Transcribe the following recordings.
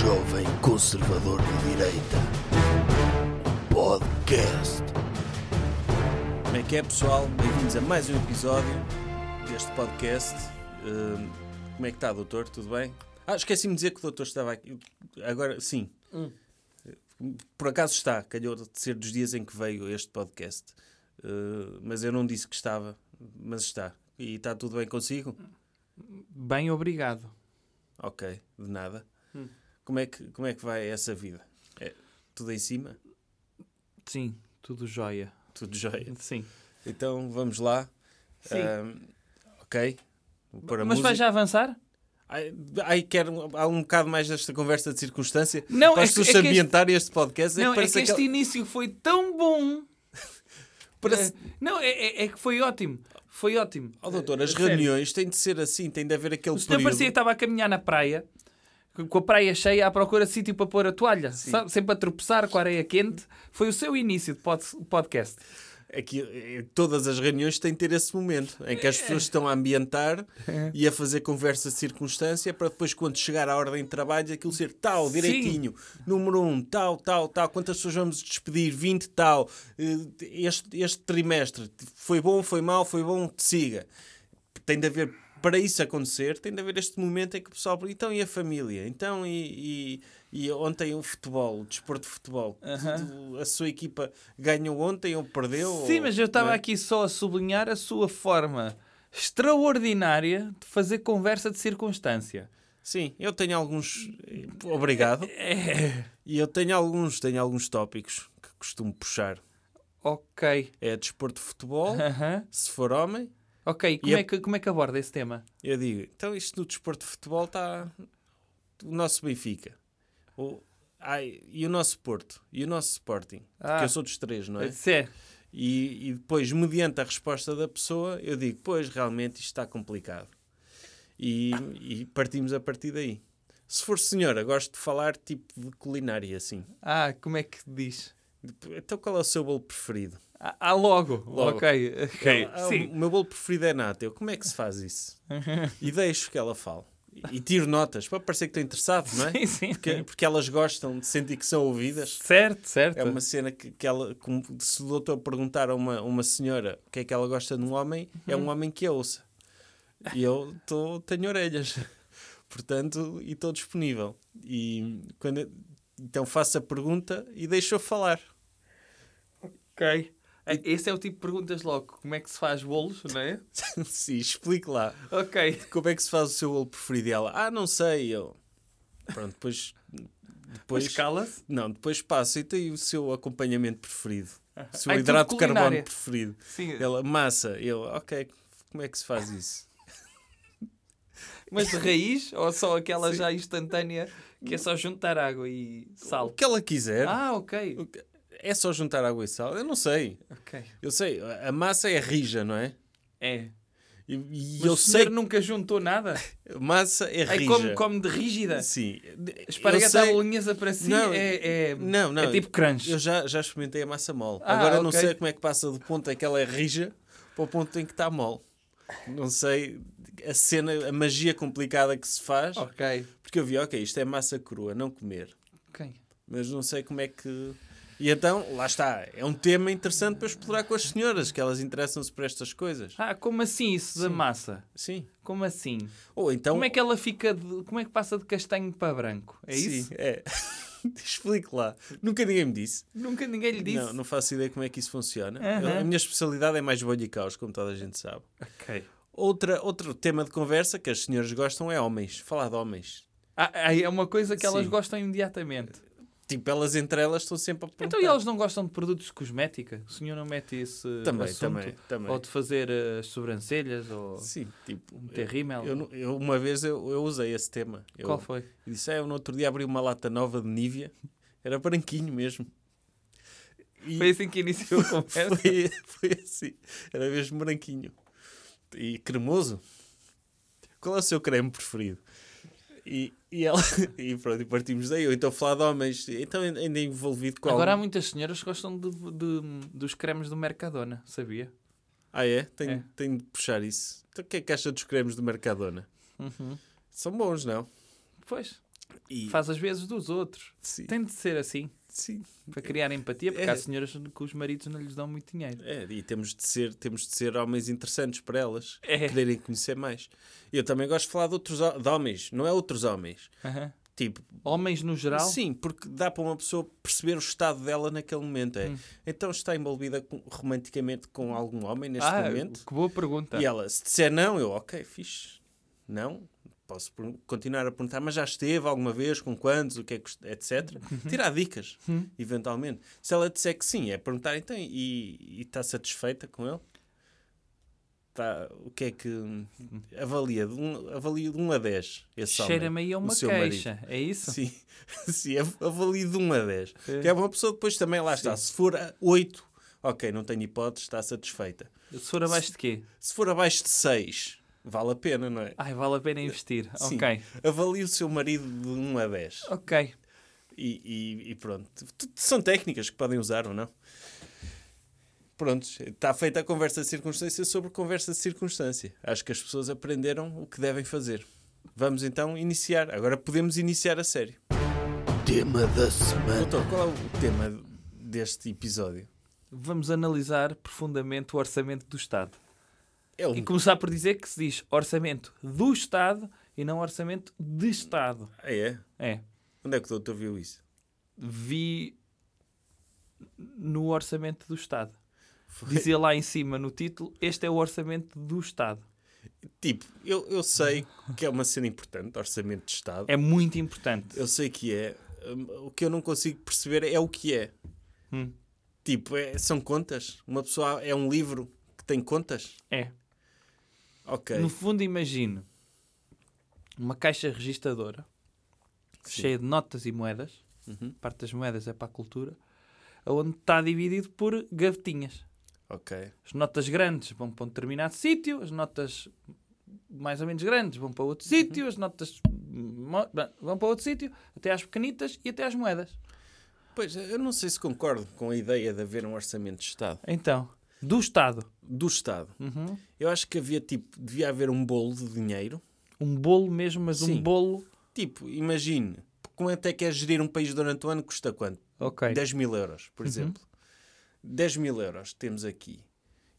jovem conservador de direita. Podcast. Como é que é, pessoal? Bem-vindos a mais um episódio deste podcast. Hum, como é que está, doutor? Tudo bem? Ah, esqueci-me de dizer que o doutor estava aqui. Agora, sim. Por acaso está. Calhou de ser dos dias em que veio este podcast. Uh, mas eu não disse que estava. Mas está. E está tudo bem consigo? Bem, obrigado. Ok, de nada. Como, é que, como é que vai essa vida? É tudo em cima? Sim, tudo jóia. Tudo jóia? Sim. Então vamos lá. Sim. Ahm, ok. Mas música. vais já avançar? Ai, quero há um bocado mais desta conversa de circunstância. Não, para é as que- pessoas é que este- este podcast. não, é parece que este aquela- início foi tão bom. parece- Eh, Não, é, é- é que foi ótimo. Foi ótimo. Oh, doutor, as Eh, sério. reuniões têm de ser assim, tem de haver aquele O período. parecia que estava a caminhar na praia, com a praia cheia, à procura de sítio para pôr a toalha, sabe? sempre a tropeçar com a areia quente. Foi o seu início de pod- podcast. Aqui, eh, todas as reuniões têm de ter esse momento em que as pessoas estão a ambientar e a fazer conversa de circunstância para depois, quando chegar à ordem de trabalho, aquilo ser tal, Sim. direitinho. Número um, tal, tal, tal. Quantas pessoas vamos despedir? 20, tal. Eh, Este, este trimestre foi bom, foi mau, foi bom, siga. Tem de haver, para isso acontecer, tem de haver este momento em que o pessoal. Então, e a família? Então, e. e e ontem o futebol, o desporto de futebol, Tu- a sua equipa ganhou ontem ou perdeu? Sim, ou- mas eu estava é? aqui só a sublinhar a sua forma extraordinária de fazer conversa de circunstância. Sim, eu tenho alguns. Obrigado. É. E eu tenho alguns, tenho alguns tópicos que costumo puxar. Ok. É desporto de futebol, Aham. se for homem, Ok, como, é que, como é que aborda esse tema? eu digo, então isto no desporto de futebol está o nosso Benfica. O, ai, e o nosso Porto, e o nosso Sporting. Porque Ah. eu sou dos três, não é? É. E, e depois, mediante a resposta da pessoa, eu digo, pois, realmente isto está complicado. E, e partimos a partir daí. Se for senhora, gosto de falar tipo de culinária, assim. Ah, como é que diz? Então qual é o seu bolo preferido? Ah, ah, logo. Logo. Ok, ok. Ah, Sim. O meu bolo preferido é nata. Eu, como é que se faz isso? E deixo que ela fale. E, tiro notas para parecer que estou interessado, não é? Sim, sim. Porque, porque elas gostam de sentir que são ouvidas. Certo, certo. É uma cena que, que ela, como se o doutor perguntar a uma, uma senhora o que é que ela gosta de um homem, é Uhum. um homem que a ouça. E eu tô, tenho orelhas. Portanto, e estou disponível. E quando, então faço a pergunta e deixo-a falar. Ok. É, Esse é o tipo de perguntas logo. Como é que se faz bolos, não é? Sim, explique lá. Ok. Como é que se faz o seu bolo preferido? E ela, ah, não sei. Eu, pronto, depois. Depois cala-se. não, depois passa. E tem o seu acompanhamento preferido? O seu Ai, tudo hidrato de carbono preferido? Sim. Ela, massa. Eu, ok, como é que se faz isso? Mas de raiz ou só aquela Sim. já instantânea que é só juntar água e O sal? que ela quiser. Ah, ok. O que- É só juntar água e sal? Eu não sei. Ok. Eu sei, a massa é rija, não é? É. E, e Mas eu o sei nunca juntou nada? massa é rija. come, come de rígida. Sim. Esparguete à sei- bolonhesa para si Não, é, é, não, não. é tipo crunch. Eu já, já experimentei a massa mole. Ah, Agora não ok. sei como é que passa do ponto em que ela é rija para o ponto em que está mole. Não sei a cena, a magia complicada que se faz. Ok. Porque eu vi, ok, isto é massa crua, não comer. Ok. Mas não sei como é que. E então, lá está. É um tema interessante para explorar com as senhoras, que elas interessam-se por estas coisas. Ah, como assim isso da massa? Sim. Como assim? Ou então. Como é que ela fica de, como é que passa de castanho para branco? É isso? Sim, é. Explique lá. Nunca ninguém me disse. Nunca ninguém lhe disse. Não, não faço ideia como é que isso funciona. Aham. A minha especialidade é mais bolha e caos, como toda a gente sabe. Ok. Outra, outro tema de conversa que as senhoras gostam é homens. Falar de homens. Ah, é uma coisa que elas Sim. gostam imediatamente. Tipo, elas entre elas estão sempre a perguntar. Então e elas não gostam de produtos de cosmética? O senhor não mete esse Também, assunto? também, também. Ou de fazer eh, as sobrancelhas? Ou Sim, tipo... meter rímel? Eu, eu- uma vez eu, eu usei esse tema. Eu, Qual foi? Eu disse, ah, eu no outro dia abri uma lata nova de Nivea. Era branquinho mesmo. E Foi assim que iniciou a conversa? foi, foi assim. Era mesmo branquinho. E cremoso. Qual é o seu creme preferido? E, e ela... E pronto, e partimos daí. Ou então falar de homens. Então ainda envolvido com Agora há muitas senhoras que gostam de, de- dos cremes do Mercadona, sabia? Ah, é? Tenho, É. tenho de puxar isso. Então o que é que acha dos cremes do Mercadona? Uhum. São bons, não? Pois. E, Faz as vezes dos outros. sim, Tem de ser assim, sim. para criar empatia, porque É. há senhoras que os maridos não lhes dão muito dinheiro. É, e temos de, ser, temos de ser homens interessantes para elas, É. quererem conhecer mais. Eu também gosto de falar de outros de homens, não é outros homens. Aham. Tipo, Homens no geral, sim, porque dá para uma pessoa perceber o estado dela naquele momento. É. Hum. Então está envolvida com- romanticamente com algum homem neste ah, momento? que boa pergunta. E ela, se disser não, eu, ok, fixe. Não, posso continuar a perguntar, mas já esteve alguma vez, com quantos, o que é que, etc. Tirar dicas, Uhum. eventualmente. Se ela disser que sim, é perguntar então, e está satisfeita com ele? Tá, o que é que avalia? De um, avalia de 1 a 10 esse Cheira-me aí a uma seu marido. queixa, é isso? Sim, sim av- avalie de 1 a 10. É. Que é uma pessoa depois também, lá está. Se for a 8, ok, não tenho hipótese, está satisfeita. Se for abaixo de quê? Se for abaixo de 6, vale a pena, não é? Ai, vale a pena investir. Sim. Ok. Avalie o seu marido de 1 a 10. Ok. E, e- e pronto. Tudo São técnicas que podem usar ou não. Pronto, está feita a conversa de circunstância sobre conversa de circunstância. Acho que as pessoas aprenderam o que devem fazer. Vamos então iniciar. Agora podemos iniciar a sério. Tema da semana. Doutor, qual é o tema deste episódio? Vamos analisar profundamente o orçamento do Estado. É um... E começar por dizer que se diz orçamento do Estado e não orçamento de Estado. Ah, é? É. Onde é que o doutor viu isso? Vi no orçamento do Estado. Foi- Dizia lá em cima no título: Este é o orçamento do Estado. Tipo, eu, eu sei que é uma cena importante, orçamento de Estado. É muito importante. Eu sei que é. Hum, O que eu não consigo perceber é o que é. Hum. Tipo, é- são contas? Uma pessoa é um livro que tem contas? É. Ok. No fundo, imagino uma caixa registradora Sim. cheia de notas e moedas. Uhum. Parte das moedas é para a cultura. Onde está dividido por gavetinhas. Ok. As notas grandes vão para um determinado sítio, as notas mais ou menos grandes vão para outro sítio, as notas vão para outro sítio, até às pequenitas e até às moedas. Pois, eu não sei se concordo com a ideia de haver um orçamento de Estado. Então, do Estado, Do Estado. Uhum. Eu acho que havia, tipo, devia haver um bolo de dinheiro. um bolo mesmo, mas Sim. um bolo. Tipo, imagine, quanto é que é gerir um país durante o ano? Custa quanto? Ok. 10 mil euros, por Uhum. exemplo. 10 mil euros temos aqui.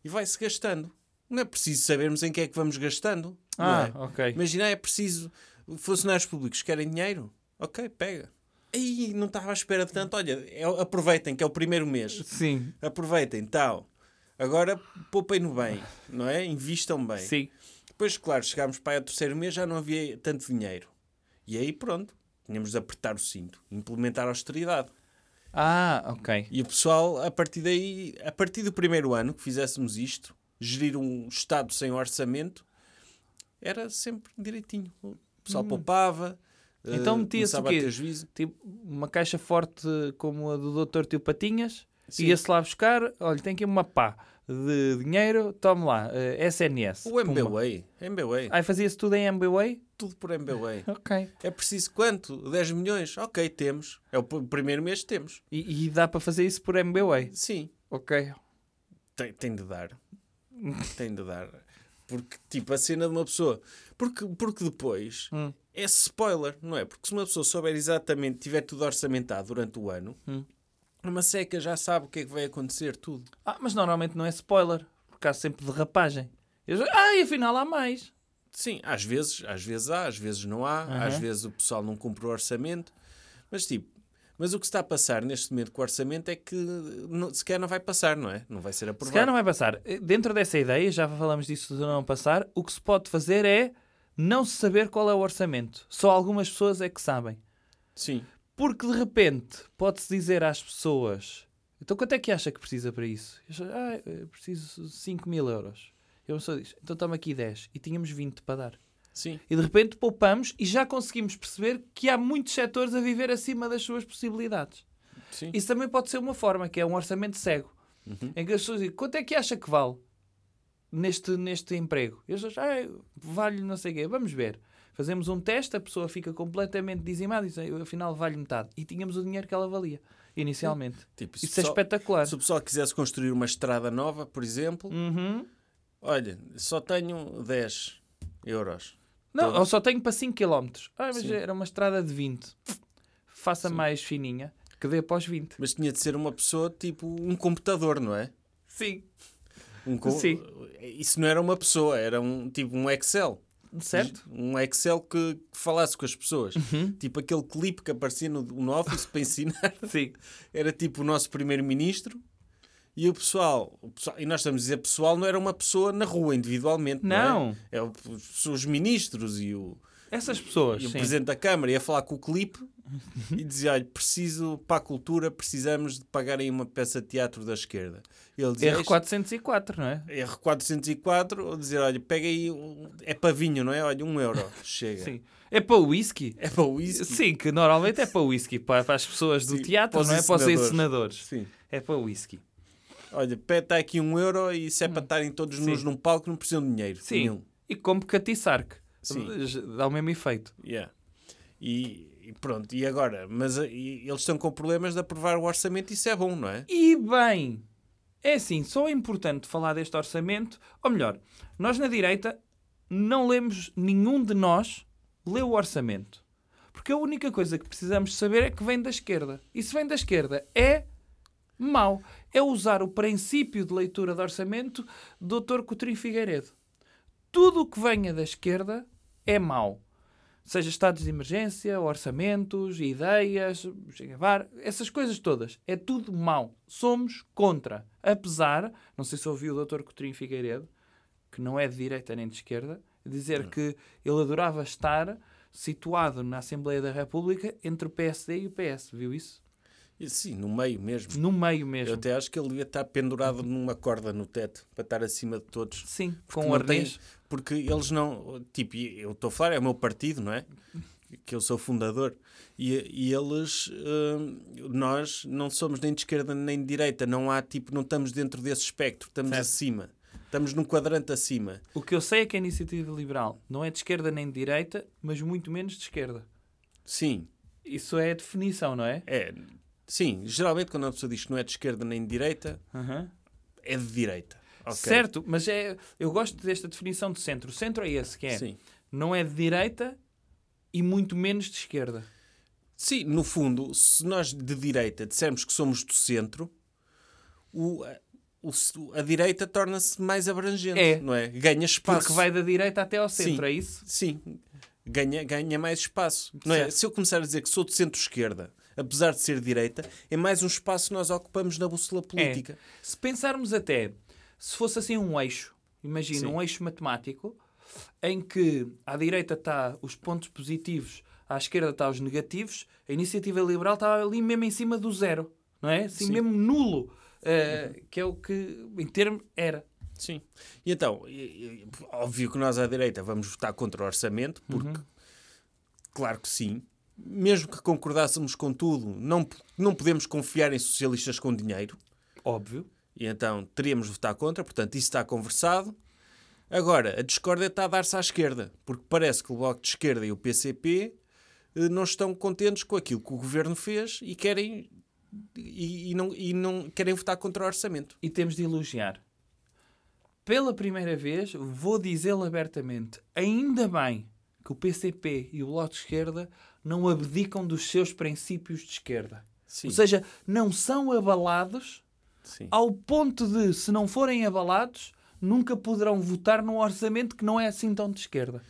E vai-se gastando. Não é preciso sabermos em que é que vamos gastando. Ah, é? ok. Imagina, é preciso. Funcionários públicos querem dinheiro? Ok, pega. Aí não estava à espera de tanto. Olha, é- aproveitem que é o primeiro mês. Sim, Aproveitem, tal. Agora poupem-no bem, não é? Invistam bem. sim. Depois, claro, chegámos para ao terceiro mês, já não havia tanto dinheiro. E aí, pronto, tínhamos de apertar o cinto, implementar a austeridade. Ah, ok. E o pessoal, a partir daí, a partir do primeiro ano que fizéssemos isto, gerir um Estado sem orçamento, era sempre direitinho. O pessoal poupava, Hum. Então eh, metia-se o quê? Tipo, uma caixa forte como a do Dr. Tio Patinhas. Ia-se lá buscar. Olha, tem aqui uma pá de dinheiro, tome lá, eh, SNS. O. MBWay, MBWay, Aí fazia-se tudo em MBWay? tudo por MBWay. Ok. É preciso quanto? 10 milhões? Ok, temos. É o pr- primeiro mês que temos. E, e dá para fazer isso por MBWay? Sim, Ok. tem, tem de dar. tem de dar. Porque, tipo, a cena de uma pessoa. Porque, porque depois Hum. é spoiler, não é? Porque se uma pessoa souber exatamente, tiver tudo orçamentado durante o ano, Hum. Uma seca já sabe o que é que vai acontecer, tudo. Ah, mas normalmente não é spoiler, porque há sempre derrapagem. Eu já... Ah, e afinal há mais. Sim, às vezes, às vezes há, às vezes não há, Aham. às vezes o pessoal não cumpre o orçamento, mas tipo, mas o que está a passar neste momento com o orçamento é que não, sequer não vai passar, não é? Não vai ser Se aprovado. calhar não vai passar. Eh, Dentro dessa ideia, já falamos disso de não passar, o que se pode fazer é não se saber qual é o orçamento. Só algumas pessoas é que sabem. Sim, Porque de repente pode-se dizer às pessoas: então quanto é que acha que precisa para isso? Eu ah, eu preciso de 5 mil euros. Eu só diz: então toma aqui 10 e tínhamos 20 para dar. sim, E de repente poupamos e já conseguimos perceber que há muitos setores a viver acima das suas possibilidades. sim. Isso também pode ser uma forma, que é um orçamento cego. Uhum. Em que as pessoas dizem, quanto é que acha que vale neste, neste emprego? E as pessoas, ah, vale não sei o quê. Vamos ver. Fazemos um teste, a pessoa fica completamente dizimada e diz, "Eu, afinal vale metade. E tínhamos o dinheiro que ela valia, inicialmente. Tipo, Isso é pessoal, espetacular. se o pessoal quisesse construir uma estrada nova, por exemplo, Uhum. olha, só tenho 10 euros. Não, Pronto. eu só tenho para 5 km. Ah, mas Sim. era uma estrada de 20. Faça mais fininha, que dê após 20. Mas tinha de ser uma pessoa tipo um computador, não é? Sim. Um co- Sim. Isso não era uma pessoa, era um tipo um Excel. Certo? Um Excel que, que falasse com as pessoas. Uhum. Tipo aquele clipe que aparecia no, no Office para ensinar. Sim. Era tipo o nosso primeiro-ministro. E o pessoal, o pessoal- e nós estamos a dizer pessoal, não era uma pessoa na rua individualmente. Não. Não. É, é o- os, os ministros e o, Essas pessoas. e o presidente da Câmara ia falar com o clipe e dizia: Olha, preciso para a cultura, precisamos de pagar aí uma peça de teatro da esquerda. Ele dizia: R404, não é? R404, ou dizer: Olha, pega aí, um- é para vinho, não é? Olha, um euro, chega. Sim. É para o whisky? É para o whisky. Sim, que normalmente é para o whisky, para, para as pessoas do Sim, teatro, não é para os encenadores. Sim. É para o whisky. Olha, está aqui um euro e se é para estarem todos Hum. Nus num palco, não precisam de dinheiro. Sim. Nenhum. E como catiçarque. Sim. Dá o mesmo efeito. Yeah. E, e pronto, e agora? Mas a- e eles estão com problemas de aprovar o orçamento, isso é bom, não é? E bem, é assim, só é importante falar deste orçamento, ou melhor, nós na direita não lemos, nenhum de nós leu o orçamento. Porque a única coisa que precisamos saber é que vem da esquerda. E se vem da esquerda é mau. É usar o princípio de leitura de orçamento do Dr. Coutinho Figueiredo. Tudo o que venha da esquerda é mau. Seja estados de emergência, orçamentos, ideias, essas coisas todas. É tudo mau. Somos contra. Apesar, não sei se ouviu o Dr. Coutinho Figueiredo, que não é de direita nem de esquerda, dizer que ele adorava estar situado na Assembleia da República entre o PSD e o PS. Viu isso? Sim, no meio mesmo. No meio Eu mesmo. até acho que ele devia estar pendurado numa corda no teto para estar acima de todos. Sim, com o não tem- arnês. porque eles não. Tipo, eu estou a falar, é o meu partido, não é? Que eu sou fundador. E, e eles. hum, nós não somos nem de esquerda nem de direita. Não há tipo. Não estamos dentro desse espectro. Estamos Certo. acima. Estamos num quadrante acima. O que eu sei é que a iniciativa liberal não é de esquerda nem de direita, mas muito menos de esquerda. Sim. Isso é a definição, não é? É. Sim, geralmente quando uma pessoa diz que não é de esquerda nem de direita, é de direita. Ok. Certo, mas é, eu gosto desta definição de centro. O centro é esse, que é Sim. não é de direita e muito menos de esquerda. Sim, no fundo, se nós de direita dissermos que somos do centro, o, a- o- a direita torna-se mais abrangente, É. não é? Ganha espaço. Porque vai da direita até ao centro, Sim. é isso? Sim, ganha, ganha mais espaço. Não é? Se eu começar a dizer que sou de centro-esquerda, apesar de ser direita, é mais um espaço que nós ocupamos na bússola política. Se pensarmos até, se fosse assim um eixo, imagina Sim. um eixo matemático, em que à direita está os pontos positivos, à esquerda está os negativos, a iniciativa liberal está ali mesmo em cima do zero, não é? Assim Sim. mesmo nulo, eh, que é o que em termo era. Sim. E então, óbvio que nós à direita vamos votar contra o orçamento, porque, Uhum. claro que sim, mesmo que concordássemos com tudo, não, não podemos confiar em socialistas com dinheiro, Óbvio. e então teríamos de votar contra, portanto, isso está conversado. Agora, a discórdia está a dar-se à esquerda, porque parece que o Bloco de Esquerda e o PCP eh, não estão contentes com aquilo que o governo fez e querem, e, e não, e não querem votar contra o orçamento. E temos de elogiar. Pela primeira vez, vou dizê-lo abertamente, ainda bem que o PCP e o Bloco de Esquerda não abdicam dos seus princípios de esquerda. Sim, Ou seja, não são abalados sim. ao ponto de, se não forem abalados, nunca poderão votar num orçamento que não é assim tão de esquerda.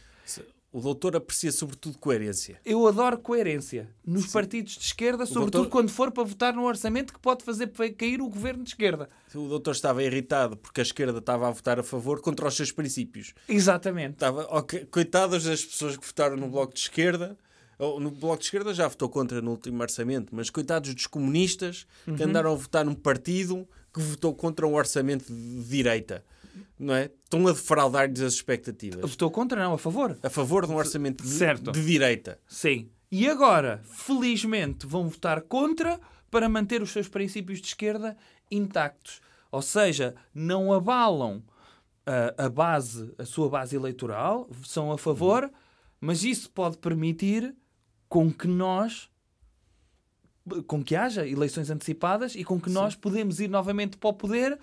O doutor aprecia sobretudo coerência. Eu adoro coerência nos partidos de esquerda, sobretudo doutor- quando for para votar num orçamento que pode fazer cair o governo de esquerda. O doutor estava irritado porque a esquerda estava a votar a favor contra os seus princípios. Exatamente. Estava, ok, coitadas das pessoas que votaram no Bloco de Esquerda. No Bloco de Esquerda já votou contra no último orçamento, mas coitados dos comunistas que andaram a votar num partido que votou contra um orçamento de direita. Não é? Estão a defraudar-lhes as expectativas. Votou contra, não, a favor. A favor de um orçamento de, Certo. de direita. Sim. E agora, felizmente, vão votar contra para manter os seus princípios de esquerda intactos. Ou seja, não abalam a, a base, a sua base eleitoral, são a favor, mas isso pode permitir com que nós com que haja eleições antecipadas e com que nós podemos ir novamente para o poder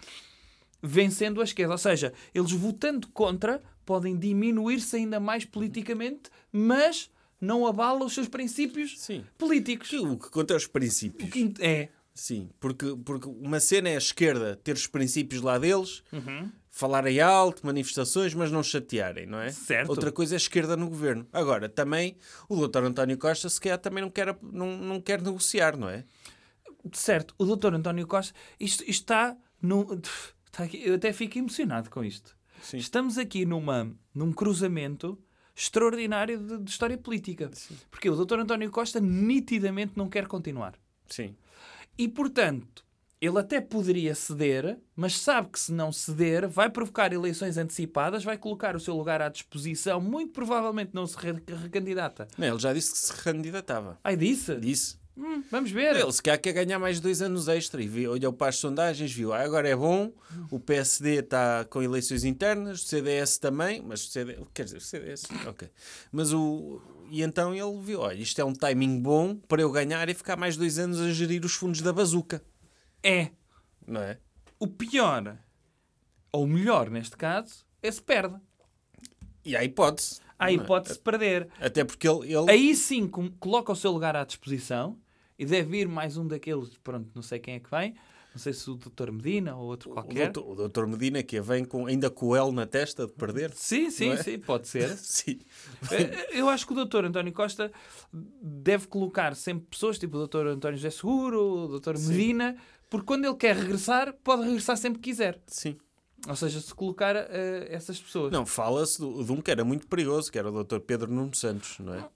vencendo a esquerda. Ou seja, eles votando contra podem diminuir-se ainda mais politicamente, mas não abalam os seus princípios Sim. políticos. Que- O que conta é os O princípios. que é. Sim, porque, porque uma cena é a esquerda ter os princípios lá deles, Uhum. falarem alto, manifestações, mas não chatearem, não é? Certo. Outra coisa é a esquerda no governo. Agora, também, o doutor António Costa, se calhar, também não quer, não, não quer negociar, não é? Certo, o doutor António Costa, isto, isto está num. Aqui- eu até fico emocionado com isto. Sim. Estamos aqui numa, num cruzamento extraordinário de, de história política. Porque o doutor António Costa nitidamente não quer continuar. Sim. E, portanto, ele até poderia ceder, mas sabe que se não ceder, vai provocar eleições antecipadas, vai colocar o seu lugar à disposição, muito provavelmente não se re- recandidata. Não, ele já disse que se recandidatava. Ai, disse? Disse. Hum, vamos ver. Ele se calhar quer ganhar mais dois anos extra e viu, olhou para as sondagens, viu, ah, agora é bom, o PSD está com eleições internas, o CDS também, mas o CDS, quer dizer, o CDS, ok. Mas o... E então ele viu, olha, isto é um timing bom para eu ganhar e ficar mais dois anos a gerir os fundos da bazuca, É. não é? O pior, ou melhor neste caso, é se perde. E há hipótese. Há é? hipótese de perder. Até porque ele... ele... Aí sim coloca o seu lugar à disposição e deve ir mais um daqueles, pronto, não sei quem é que vem, não sei se o Dr. Medina ou outro o, qualquer. doutor, o doutor Medina que vem com, ainda com o L na testa de perder. Sim, sim, é? sim, pode ser. Sim. Eh, Eu acho que o Dr. António Costa deve colocar sempre pessoas tipo o Dr. António José Seguro, o Dr. Medina, porque quando ele quer regressar, pode regressar sempre que quiser. Sim. Ou seja, se colocar eh, essas pessoas. Não, fala-se de um que era muito perigoso, que era o doutor Pedro Nuno Santos, não é?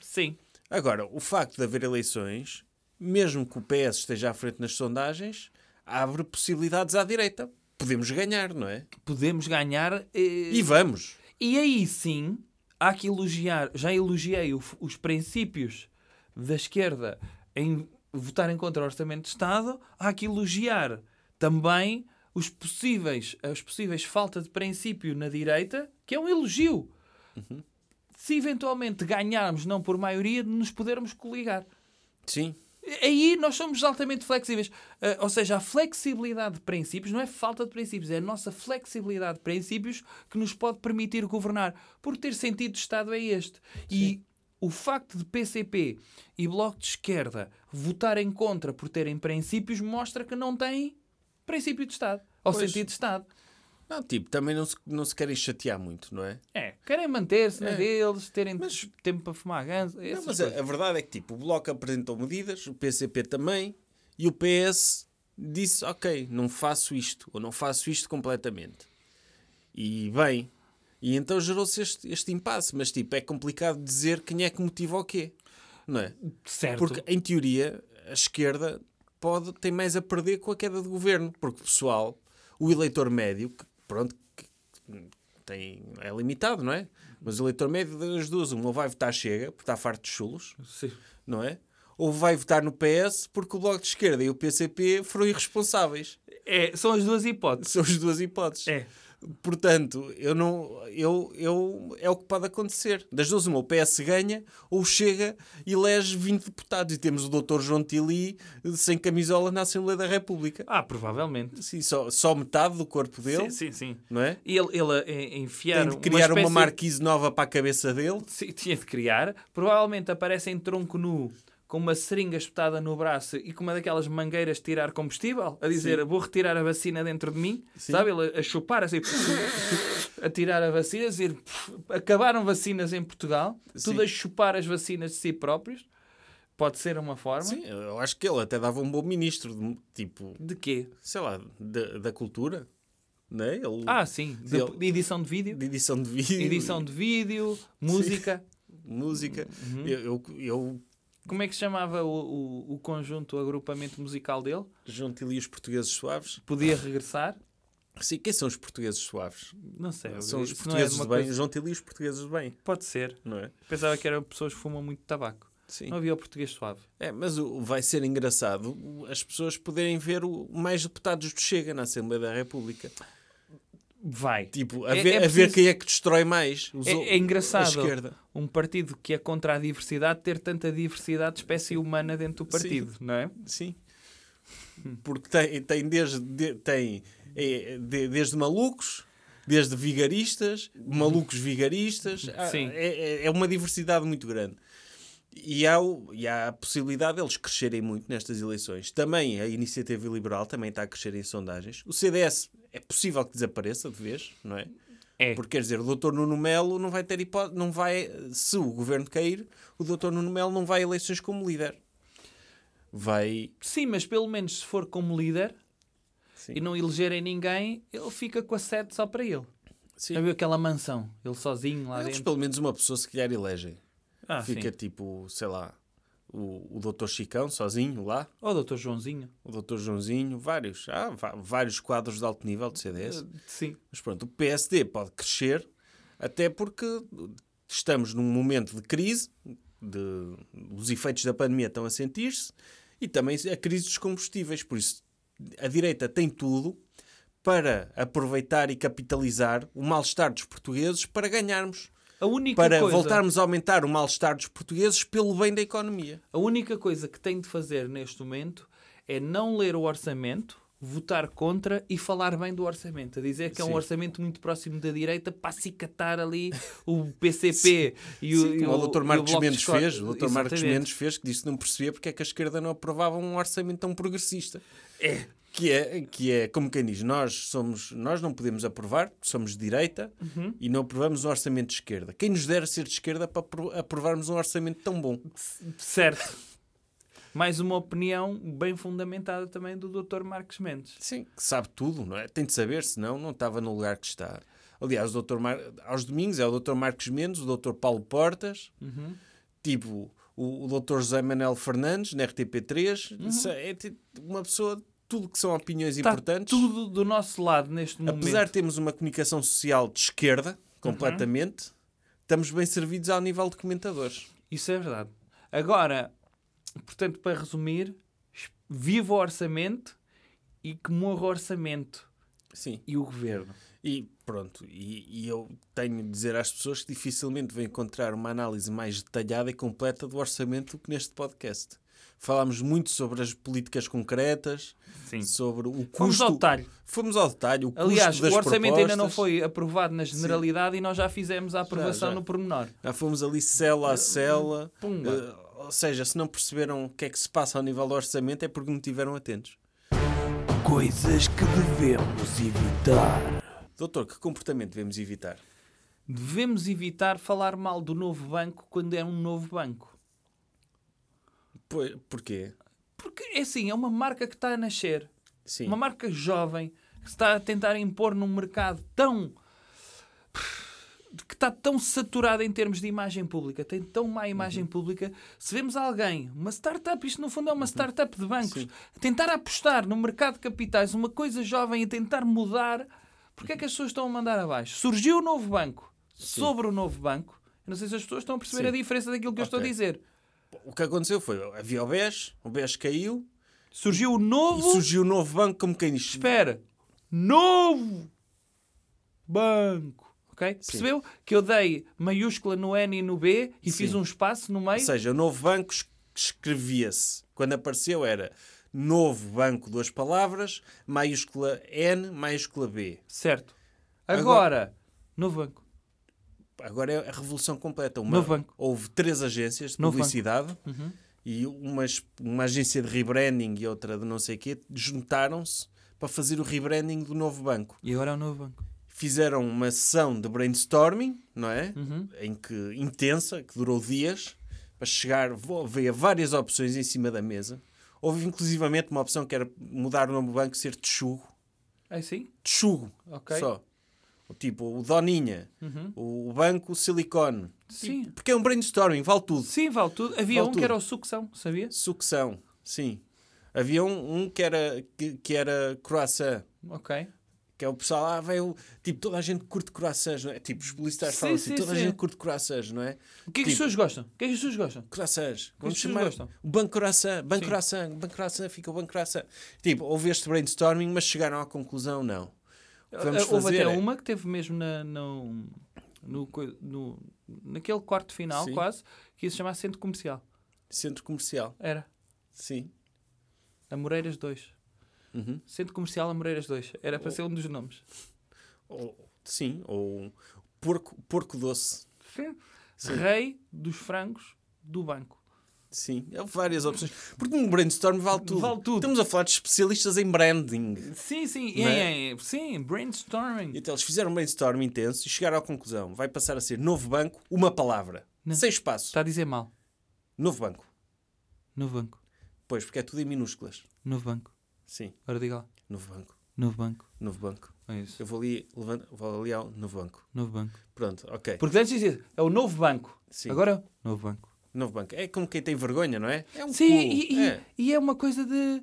Sim. Agora, o facto de haver eleições, mesmo que o PS esteja à frente nas sondagens, abre possibilidades à direita. Podemos ganhar, não é? Podemos ganhar. eh, E vamos. E aí sim, há que elogiar, já elogiei o- os princípios da esquerda em votarem contra o Orçamento de Estado, há que elogiar também os possíveis, as possíveis falta de princípio na direita, que é um elogio. Se eventualmente ganharmos, não por maioria, de nos podermos coligar. Sim. Aí nós somos altamente flexíveis. Ah, ou seja, a flexibilidade de princípios não é falta de princípios, é a nossa flexibilidade de princípios que nos pode permitir governar. Porque ter sentido de Estado é este. E o facto de PCP e Bloco de Esquerda votarem contra por terem princípios mostra que não têm princípio de Estado. Ou Pois. sentido de Estado. Não, tipo, também não se, não se querem chatear muito, não é? É, querem manter-se na É. deles, terem Mas- tempo para fumar ganso. Não, mas a, a verdade é que, tipo, o Bloco apresentou medidas, o PCP também, e o PS disse, ok, não faço isto, ou não faço isto completamente. E, bem, e então gerou-se este, este impasse. Mas, tipo, é complicado dizer quem é que motiva o quê, não é? Certo. Porque, em teoria, a esquerda pode, tem mais a perder com a queda de governo. Porque o pessoal, o eleitor médio, que, pronto, que tem, é limitado, não é? Mas o eleitor médio das duas, um, ou vai votar Chega, porque está farto de chulos, Sim. não é? Ou vai votar no PS porque o Bloco de Esquerda e o PCP foram irresponsáveis. É, são as duas hipóteses. São as duas hipóteses. É. Portanto, eu não, eu, eu, é o que pode acontecer. Das duas, uma, o PS ganha ou chega e elege 20 deputados. E temos o Dr. João Tili sem camisola na Assembleia da República. Ah, provavelmente. Sim, só, só metade do corpo dele, Sim, sim, sim. não é? E ele, ele eh, enfiar Tem de criar uma, espécie- marquise nova para a cabeça dele. Sim, tinha de criar. Provavelmente aparece em tronco nu com uma seringa espetada no braço e com uma daquelas mangueiras de tirar combustível, a dizer vou retirar a vacina dentro de mim, sabe? Ele a chupar assim, a tirar a vacina, a dizer acabaram vacinas em Portugal, tudo Sim. a chupar as vacinas de si próprios. Pode ser uma forma. Sim, eu acho que ele até dava um bom ministro, de- tipo, De quê? sei lá, da, da cultura, não é? Ele, Ah, sim. De, Ele- de edição de vídeo. de edição de vídeo, Edição de vídeo, música. música. Uhum. Eu, eu, eu Como é que se chamava o, o, o conjunto, o agrupamento musical dele? junto ali os portugueses suaves. Podia regressar? Sim, quem são os portugueses suaves? Não sei. São os é portugueses uma de bem. coisa- João Tili e os portugueses de bem, Pode ser. não é? Pensava que eram pessoas que fumam muito tabaco. Sim. Não havia o português suave. É, mas o- vai ser engraçado as pessoas poderem ver o, mais deputados do Chega na Assembleia da República. Vai. Tipo, a, É- ver, é a ver preciso- quem é que destrói mais. Os É, é engraçado um partido que é contra a diversidade ter tanta diversidade de espécie humana dentro do partido, não é? Sim. Porque tem, tem desde, de- tem, é, de- desde malucos desde vigaristas, malucos vigaristas. Sim. É, é- é uma diversidade muito grande. E há, o- e há a possibilidade deles crescerem muito nestas eleições. Também a Iniciativa Liberal também está a crescer em sondagens. O CDS é possível que desapareça de vez, não é? É. Porque quer dizer, o Dr. Nuno Melo não vai ter hipótese, não vai, se o governo cair, o Dr. Nuno Melo não vai a eleições como líder. Vai. Sim, mas pelo menos se for como líder Sim. e não elegerem ninguém, ele fica com a sede só para ele. Sim. Já viu aquela mansão? Ele sozinho lá Eles, dentro. pelo menos uma pessoa se calhar elegem. Ah, Fica sim. tipo, sei lá, o, o Dr. Chicão sozinho lá, Ou o doutor Joãozinho. o Dr. Joãozinho, vários. Há vários quadros de alto nível de CDS. Eh, Sim. Mas pronto, o PSD pode crescer até porque estamos num momento de crise, de, os efeitos da pandemia estão a sentir-se e também a crise dos combustíveis. Por isso, a direita tem tudo para aproveitar e capitalizar o mal-estar dos portugueses para ganharmos, para coisa... voltarmos a aumentar o mal-estar dos portugueses pelo bem da economia. A única coisa que tem de fazer neste momento é não ler o orçamento, votar contra e falar bem do orçamento. A dizer que é um Sim. orçamento muito próximo da direita para acicatar ali o PCP e o, Sim, e como o o Dr. Marcos de Mendes fez, o Dr. Marcos. Mendes fez, que disse que não percebia porque é que a esquerda não aprovava um orçamento tão progressista. É. Que é, que é como quem diz, nós, somos, nós não podemos aprovar, somos de direita Uhum. e não aprovamos um orçamento de esquerda. Quem nos dera ser de esquerda para apro- aprovarmos um orçamento tão bom? Certo. Mais uma opinião bem fundamentada também do Dr. Marcos Mendes. Sim, que sabe tudo, não é? Tem de saber, senão não estava no lugar que está. Aliás, o Dr. Mar... aos domingos é o Dr. Marcos Mendes, o Dr. Paulo Portas, Uhum. tipo o, o Dr. José Manuel Fernandes, na RTP3. Uhum. É tipo uma pessoa, tudo que são opiniões Está importantes. tudo do nosso lado neste momento. Apesar de termos uma comunicação social de esquerda, completamente, estamos bem servidos ao nível de comentadores. Isso é verdade. Agora, portanto, para resumir, es- viva o orçamento e que morra o orçamento Sim. e o governo. E pronto, e, e eu tenho de dizer às pessoas que dificilmente vou encontrar uma análise mais detalhada e completa do orçamento do que neste podcast. Falámos muito sobre as políticas concretas, Sim. sobre o custo. Fomos ao detalhe. Fomos ao detalhe. O Aliás, custo das o orçamento ainda não propostas. foi aprovado na generalidade e nós já fizemos a aprovação já. no pormenor. Já fomos ali cela a cela. Pumba. Eh, ou seja, se não perceberam o que é que se passa ao nível do orçamento é porque não estiveram atentos. Coisas que devemos evitar. Doutor, que comportamento devemos evitar? Devemos evitar falar mal do novo banco quando é um novo banco. Pois, porquê? Porque é assim, é uma marca que está a nascer. Sim. Uma marca jovem que se está a tentar impor num mercado tão. que está tão saturado em termos de imagem pública, tem tão má imagem Uhum. pública. Se vemos alguém, uma startup, isto no fundo é uma startup de bancos, Sim. a tentar apostar no mercado de capitais, uma coisa jovem, a tentar mudar, porque é que as pessoas estão a mandar abaixo? Surgiu o novo banco. Sobre o novo banco, eu não sei se as pessoas estão a perceber Sim. a diferença daquilo que eu estou a dizer. O que aconteceu foi, havia o BES, o BES caiu, Surgiu o e novo. surgiu o novo banco, como quem diz. Espera. Novo banco. Ok? Percebeu? Que eu dei maiúscula no N e no B e Sim. fiz um espaço no meio. Ou seja, o novo banco es- escrevia-se. Quando apareceu era novo banco, duas palavras, maiúscula N, maiúscula B. Certo. Agora, novo banco. Agora é a revolução completa. Uma- Novo banco. Houve três agências de Novo publicidade Uhum. e uma, agência de rebranding e outra de não sei o quê juntaram-se para fazer o rebranding do novo banco. E agora é o novo banco. Fizeram uma sessão de brainstorming, não é? Uhum. Em que, intensa, que durou dias, para chegar, veio várias opções em cima da mesa. Houve inclusivamente uma opção que era mudar o nome do banco ser Texugo. É assim? Texugo, Ok. só. Tipo, o Doninha, Uhum. o banco Silicone. Sim. Tipo, Porque é um brainstorming, vale tudo. Sim, vale tudo. Havia Vale um tudo. que era o sucção, sabia? Sucção, sim. Havia um, um que, era, que, que era croissant. Ok. Que é o pessoal, ah, veio, tipo, toda a gente curte croissants, não é? Tipo, os Sim, falam assim, sim, toda a sim. gente curte croissants, não é? O que é que as Tipo- pessoas gostam? O que é que as pessoas gostam? Croissants. Vamos pessoas chamar gostam? o Banco Croissant, Banco. Croissant, Banco Croissant, fica o Banco Croissant. Tipo, houve este brainstorming, mas chegaram à conclusão, não. Vamos Houve fazer até uma que teve mesmo na, no, no, no- naquele quarto final, Sim. quase, que ia se chamar Centro Comercial. Centro comercial, Era. sim. Amoreiras 2. Uhum. Centro Comercial Amoreiras 2. Era para Oh. ser um dos nomes. Ou, Sim, ou porco, porco doce. Sim. Rei dos frangos do banco. Sim, há várias opções. Porque um brainstorm vale tudo. Vale tudo. Estamos a falar de especialistas em branding. Sim, sim. É? é, é, sim, brainstorming. Então eles fizeram um brainstorm intenso e chegaram à conclusão. Vai passar a ser novo banco, uma palavra. Não. Sem espaço. Está a dizer mal. Novo banco. Novo banco. Pois, porque é tudo em minúsculas. Novo banco. Sim, Ora diga lá. novo banco. Novo banco. Novo banco. É isso. Eu vou ali, levanta, vou ali ao novo banco. Novo banco. Pronto, ok. Porque antes dizia, é o novo banco. Sim. Agora, novo banco. Novo banco. É como quem tem vergonha, não é? É um Sim, e, e- É. e é uma coisa de.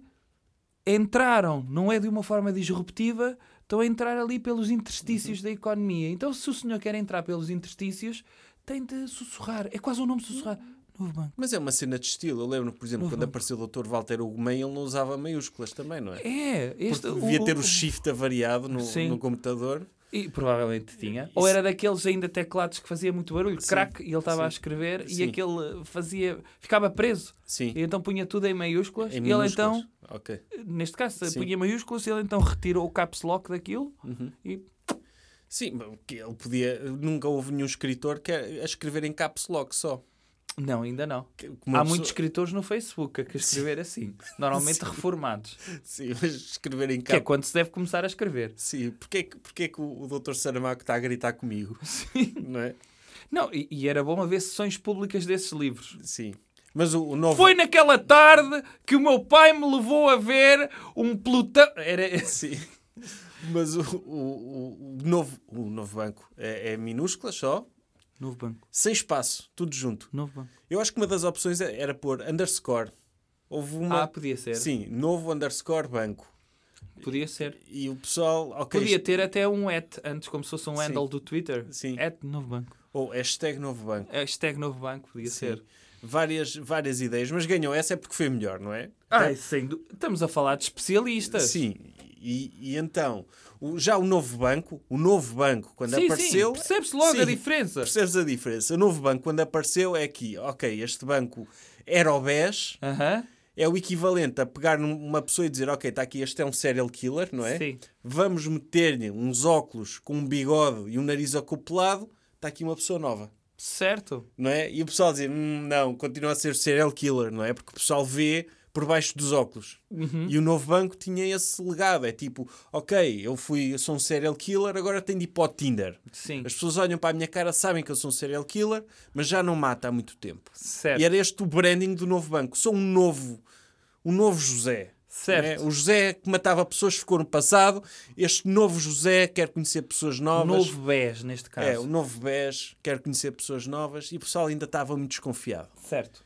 Entraram, não é de uma forma disruptiva, estão a entrar ali pelos interstícios da economia. Então, se o senhor quer entrar pelos interstícios, tem de sussurrar. É quase o nome sussurrar. Novo banco. Mas é uma cena de estilo. Eu lembro, por exemplo, Novo quando banco. apareceu o Dr. Walter Ugumem, ele não usava maiúsculas também, não é? É, este. Porque devia ter o shift avariado no, no computador. E provavelmente tinha. Isso- Ou era daqueles ainda teclados que fazia muito barulho, Sim, crack, e ele estava a escrever sim. e aquele fazia. ficava preso. Sim. E então punha tudo em maiúsculas. Em e ele então, Ok. neste caso, punha maiúsculas e ele então retirou o caps lock daquilo Uhum. e. Sim, mas que ele podia. Nunca houve nenhum escritor que a escrever em caps lock só. Não, ainda não. Uma Há pessoa- muitos escritores no Facebook a que escrever assim. Normalmente Sim. reformados. Sim, mas escrever em Que é quando se deve começar a escrever. Sim, porque é que, porque é que o, o Dr. Saramago está a gritar comigo? Sim. Não é? Não, e, e era bom haver sessões públicas desses livros. Sim. Mas o, o novo. Foi naquela tarde que o meu pai me levou a ver um pelotão. Era Sim. Mas o, o, o- o novo, o novo banco é, é minúscula só, Novo banco. sem espaço, tudo junto. Novo banco. Eu acho que uma das opções é- era pôr underscore. Houve uma. Ah, podia ser. Sim, novo underscore banco. Podia ser. E o pessoal. ok, Podia ter até um at antes, como se fosse um Sim. handle do Twitter. Sim. At novo banco. Ou hashtag novo banco. Hashtag novo banco, podia Sim. ser. Várias, várias ideias, mas ganhou essa é porque foi melhor, não é? Ai, sem dú- Estamos a falar de especialistas. Sim. E, e então, o- já o novo banco, o novo banco, quando sim, apareceu. Percebe-se logo a Sim. diferença. Percebes a diferença? O novo banco, quando apareceu, é que, ok, este banco era o BES, Aham. é o equivalente a pegar uma pessoa e dizer, ok, está aqui, este é um serial killer, não é? Sim. Vamos meter-lhe uns óculos com um bigode e um nariz acoplado, está aqui uma pessoa nova. Certo. não é? E o pessoal dizer, "Hum, não, continua a ser serial killer, não é? Porque o pessoal vê por baixo dos óculos. Uhum. E o novo banco tinha esse legado. É tipo, ok, eu fui, eu sou um serial killer, agora tenho de ir para o Tinder. Sim. As pessoas olham para a minha cara, sabem que eu sou um serial killer, mas já não mata há muito tempo. Certo. E era este o branding do novo banco. Sou um novo, um novo José. Certo. é? O José que matava pessoas ficou no passado. Este novo José quer conhecer pessoas novas. Novo BES, neste caso. É, o novo BES quer conhecer pessoas novas e o pessoal ainda estava muito desconfiado. Certo.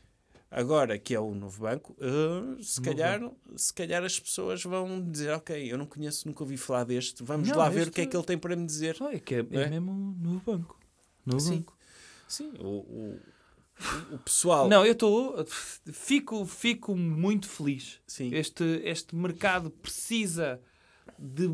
Agora que é o novo banco, eh, se, calhar, se calhar as pessoas vão dizer: Ok, eu não conheço, nunca ouvi falar deste, vamos Não, lá ver este- o que é que ele tem para me dizer. É que é, É? é mesmo um novo banco. Novo Sim. banco. Sim, o, o, o pessoal. Não, eu estou. Fico, fico muito feliz. Sim. Este, este mercado precisa de,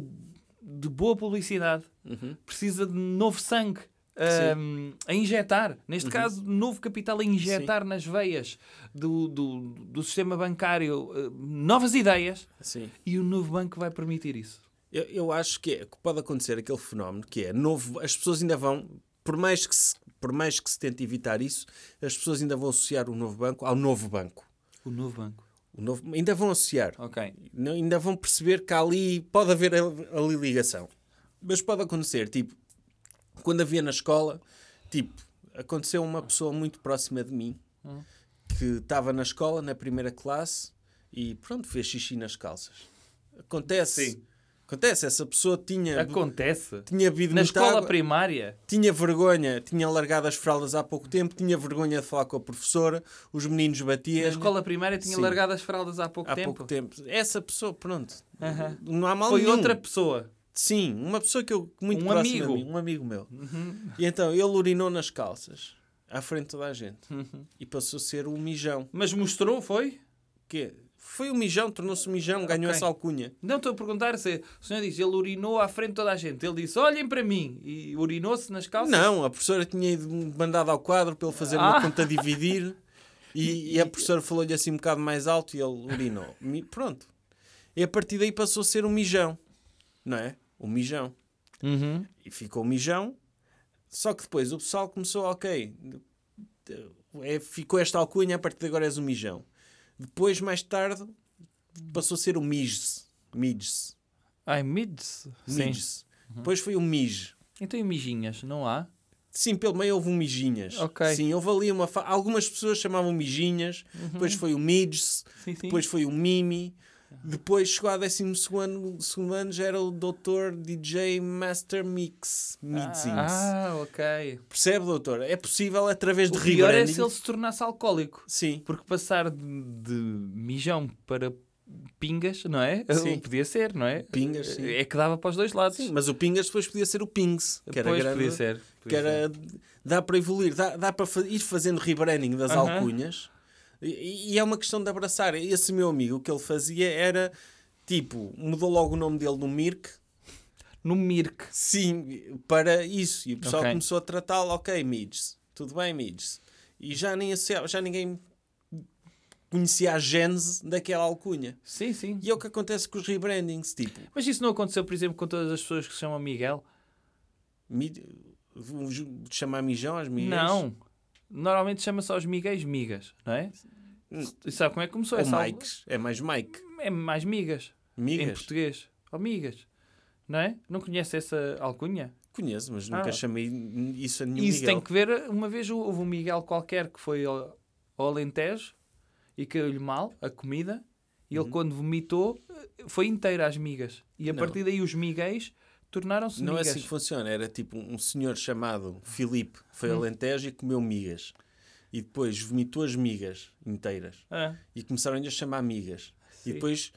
de boa publicidade, Uhum. precisa de novo sangue. Sim. hum, a injetar, neste caso, novo capital a injetar nas veias do, do, do sistema bancário uh, novas ideias Sim. e o novo banco vai permitir isso. Eu, eu acho que, é, que pode acontecer aquele fenómeno que é novo. As pessoas ainda vão, por mais que se, por mais que se tente evitar isso, as pessoas ainda vão associar o novo banco ao novo banco. O novo banco. O novo, ainda vão associar. Ok. Ainda vão perceber que ali pode haver ali ligação. Mas pode acontecer, tipo, quando havia na escola, tipo, aconteceu uma pessoa muito próxima de mim Hum. que estava na escola, na primeira classe, e pronto, fez xixi nas calças. Acontece. Sim. Acontece, essa pessoa tinha, Acontece. tinha bebido Na escola água, primária. tinha vergonha, tinha largado as fraldas há pouco tempo, tinha vergonha de falar com a professora, os meninos batiam. Na escola primária tinha Sim. largado as fraldas há pouco há tempo. pouco tempo. Essa pessoa, pronto, Aham. não há mal Foi nenhum. outra pessoa. Sim, uma pessoa que eu muito Um próxima amigo. a mim, um amigo meu. E então ele urinou nas calças, à frente de toda a gente. Uhum. E passou a ser o mijão. Mas mostrou, foi? Que foi o mijão, tornou-se o mijão, ganhou Ok. essa alcunha. Não estou a perguntar se o senhor diz, ele urinou à frente de toda a gente. Ele disse, olhem para mim. E urinou-se nas calças? Não, a professora tinha ido mandado ao quadro para ele fazer Ah. uma conta dividir. E, e a professora falou-lhe assim um bocado mais alto e ele urinou. Pronto. E a partir daí passou a ser um mijão. Não é? O mijão. Uhum. e ficou o mijão. Só que depois o pessoal começou, ok, é, ficou esta alcunha, a partir de agora és o mijão. Depois, mais tarde, passou a ser o Mijes. Mijes. Ai, mids. Sim. Mijes. Depois foi o Mij. Então e mijinhas, não há? Sim, pelo meio houve um Mijinhas. Ok. Sim, houve ali uma. Fa... Algumas pessoas chamavam Mijinhas, depois foi o Mijes, sim. depois foi o Mimi, depois chegou ao 12 segundo, segundo ano já era o Dr. DJ Master Mix. Mixings. Ah, ok. Percebe, doutor? É possível através de O pior é rebranding. se ele se tornasse alcoólico. Sim. Porque passar de, de mijão para pingas, não é? Sim. Podia ser, não é? Pingas, sim. É que dava para os dois lados. Sim, mas o Pingas depois podia ser o Pings, que era Depois grande. podia ser. que podia era, dá para evoluir, dá, dá para ir fazendo rebranding das Aham. alcunhas e, e é uma questão de abraçar. Esse meu amigo, o que ele fazia era tipo, mudou logo o nome dele do Mirk, No Mirk. sim, para isso. E o pessoal Ok. começou a tratá-lo, ok, Mids, tudo bem, Mids. E já, nem, já ninguém conhecia a gênese daquela alcunha. Sim, sim. E é o que acontece com os rebrandings, tipo, Mas isso não aconteceu, por exemplo, com todas as pessoas que se chamam Miguel? Vou chamar mijão às migas. Não. Normalmente chama-se aos Miguéis migas, não é? E sabe como é que começou Ou essa al- Mikes, é mais Mike. É mais migas, em Migas? português. Ou migas. Não é? Não conhece essa alcunha? Conheço, mas nunca Ah. chamei isso a nenhum Isso Miguel. tem que ver, uma vez houve um Miguel qualquer que foi ao, ao Alentejo e caiu-lhe mal a comida e Uhum. ele quando vomitou foi inteira às migas. E a Não. partir daí os miguéis tornaram-se Não é assim que funciona. Era tipo um senhor chamado Filipe, foi Hum. a Alentejo e comeu migas. E depois vomitou as migas inteiras. Ah, E começaram-lhe a chamar migas. Sim. E depois,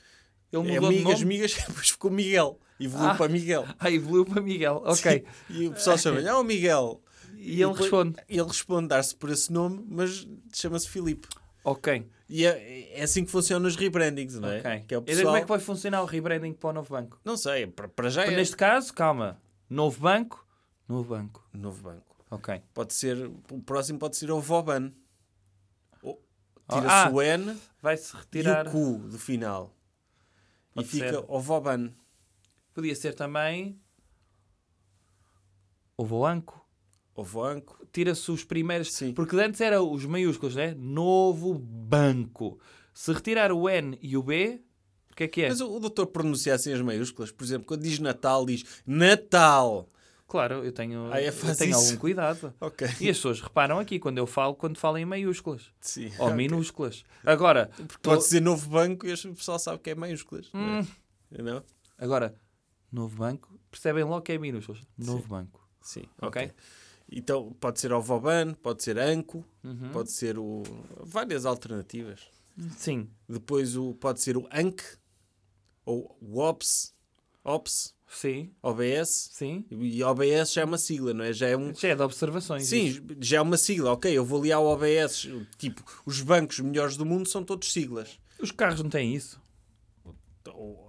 ele é mudou de migas, nome. migas, depois ficou Miguel. E evoluiu Ah. para Miguel. Ah, evoluiu para Miguel. Ok. E o pessoal chama-lhe, ah, o Miguel. E ele depois- responde. E ele responde, dar-se por esse nome, mas chama-se Filipe. Ok. E é, é assim que funcionam os rebrandings, não é? ok. Que é o E pessoal... como é que vai funcionar o rebranding para o novo banco? Não sei, para, para já é Neste caso, calma. Novo banco. Novo banco. novo banco. Ok. Pode ser, o próximo pode ser o Voban. Ah, Tira-se o N Vai-se e retirar. o Q do final. Pode e fica ser. o Voban. Podia ser também. O Voanco. O Voanco. Tira-se os primeiros. Sim. Porque antes era os maiúsculos, né? Novo banco. Se retirar o N e o B, o que é que é? Mas o, o doutor pronuncia assim as maiúsculas. Por exemplo, quando diz Natal, diz Natal. Claro, eu tenho, Ah, é, eu tenho isso. algum cuidado. Ok. E as pessoas reparam aqui quando eu falo, quando falo em maiúsculas. Sim. Ou Ok. minúsculas. Agora, Pode dizer novo banco e o pessoal sabe que é maiúsculas. Hum. Não é? Não? agora, novo banco, percebem logo que é minúsculas. Novo banco. Sim. Ok. ok. Então pode ser o Voban, pode ser Anco, Uhum. pode ser o. várias alternativas. Sim, Depois o, pode ser o ANC ou o OPS, OPS, sim, OBS. sim. E OBS já é uma sigla, não é? Já é um. Já é de observações. isso. Sim, já é uma sigla. Ok, eu vou ali ao OBS. Tipo, os bancos melhores do mundo são todos siglas. Os carros não têm isso?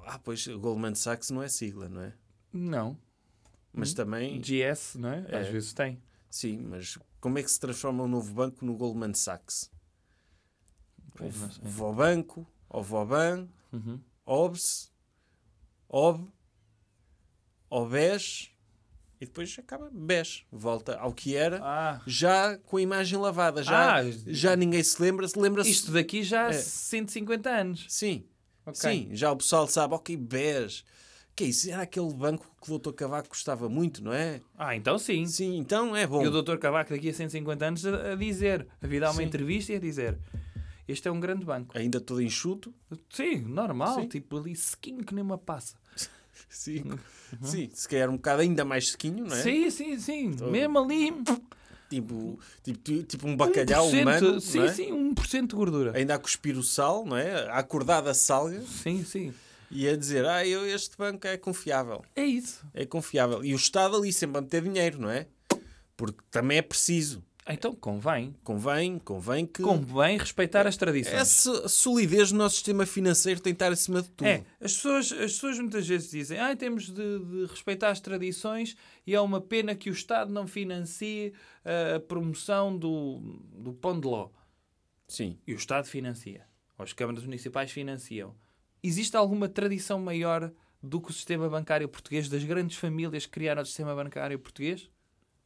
Ah, pois Goldman Sachs não é sigla, não é? Não. Mas também. GS, não é? Às É. vezes tem. Sim, mas como é que se transforma um novo banco no Goldman Sachs? Pois não sei. Vobanco, ou Voban, Uhum. OBS, OB, OBES e depois acaba BES. Volta ao que era, Ah, já com a imagem lavada. Já, Ah, já ninguém se lembra. Se lembra-se. isto daqui já há É. 150 anos. Sim, Ok. sim. Já o pessoal sabe, ok, BES. Que é isso? Era aquele banco que o Dr. Cavaco gostava muito, não é? Ah, então sim. Sim, então é bom. E o Dr. Cavaco daqui a 150 anos a, dizer, a vir dar uma Sim. entrevista e a dizer este é um grande banco. Ainda todo enxuto. Sim, normal, Sim. tipo ali sequinho que nem uma passa. Sim. Sim, se calhar um bocado ainda mais sequinho, não é? Uhum. Sim, sim, sim. Todo. Mesmo ali. Tipo, tipo, tipo um bacalhau 1%, humano, Sim, não é? sim, 1% de gordura. Ainda a cuspir o sal, não é? A acordar da salga Sim, sim. E a dizer, ah, eu, este banco é confiável. É isso. É confiável. E o Estado ali sempre a meter dinheiro, não é? Porque também é preciso. Então convém. Convém, convém que Convém respeitar as tradições. essa solidez do nosso sistema financeiro tem que estar acima de tudo. É, as pessoas, as pessoas muitas vezes dizem ah, temos de, de respeitar as tradições e é uma pena que o Estado não financie ah, a promoção do, do pão de ló. Sim. E o Estado financia. Ou as câmaras municipais financiam. Existe alguma tradição maior do que o sistema bancário português, das grandes famílias que criaram o sistema bancário português?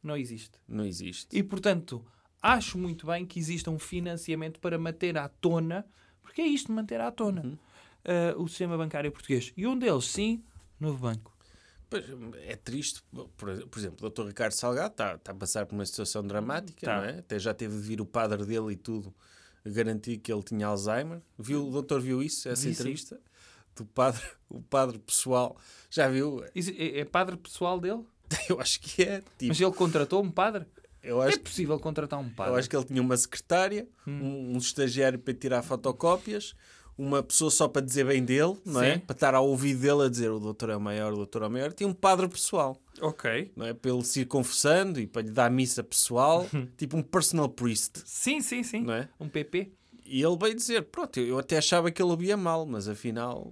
Não existe. Não existe. E, portanto, acho muito bem que exista um financiamento para manter à tona, porque é isto, manter à tona, Uhum. eh, o sistema bancário português. E um deles, sim, Novo Banco. Pois, é triste, por, por exemplo, o Dr. Ricardo Salgado está, está a passar por uma situação dramática, Tá. não é? Até já teve de vir o padre dele e tudo garantir que ele tinha Alzheimer. Viu, o doutor viu isso, essa Vi, sim. entrevista? Do padre, o padre pessoal, já viu? É, é padre pessoal dele? Eu acho que é. Tipo, Mas ele contratou um padre? É possível contratar um padre? eu acho que ele tinha uma secretária, Hum. um, um estagiário para tirar fotocópias, uma pessoa só para dizer bem dele, não é? Sim. Para estar ao ouvido dele a dizer o doutor é o maior, o doutor é o maior. Tinha um padre pessoal. Ok. não é? Para ele se ir confessando e para lhe dar missa pessoal, tipo um personal priest, Sim, sim, sim. não é? Um PP. E ele veio dizer: Pronto, eu eu até achava que ele ouvia mal, mas afinal,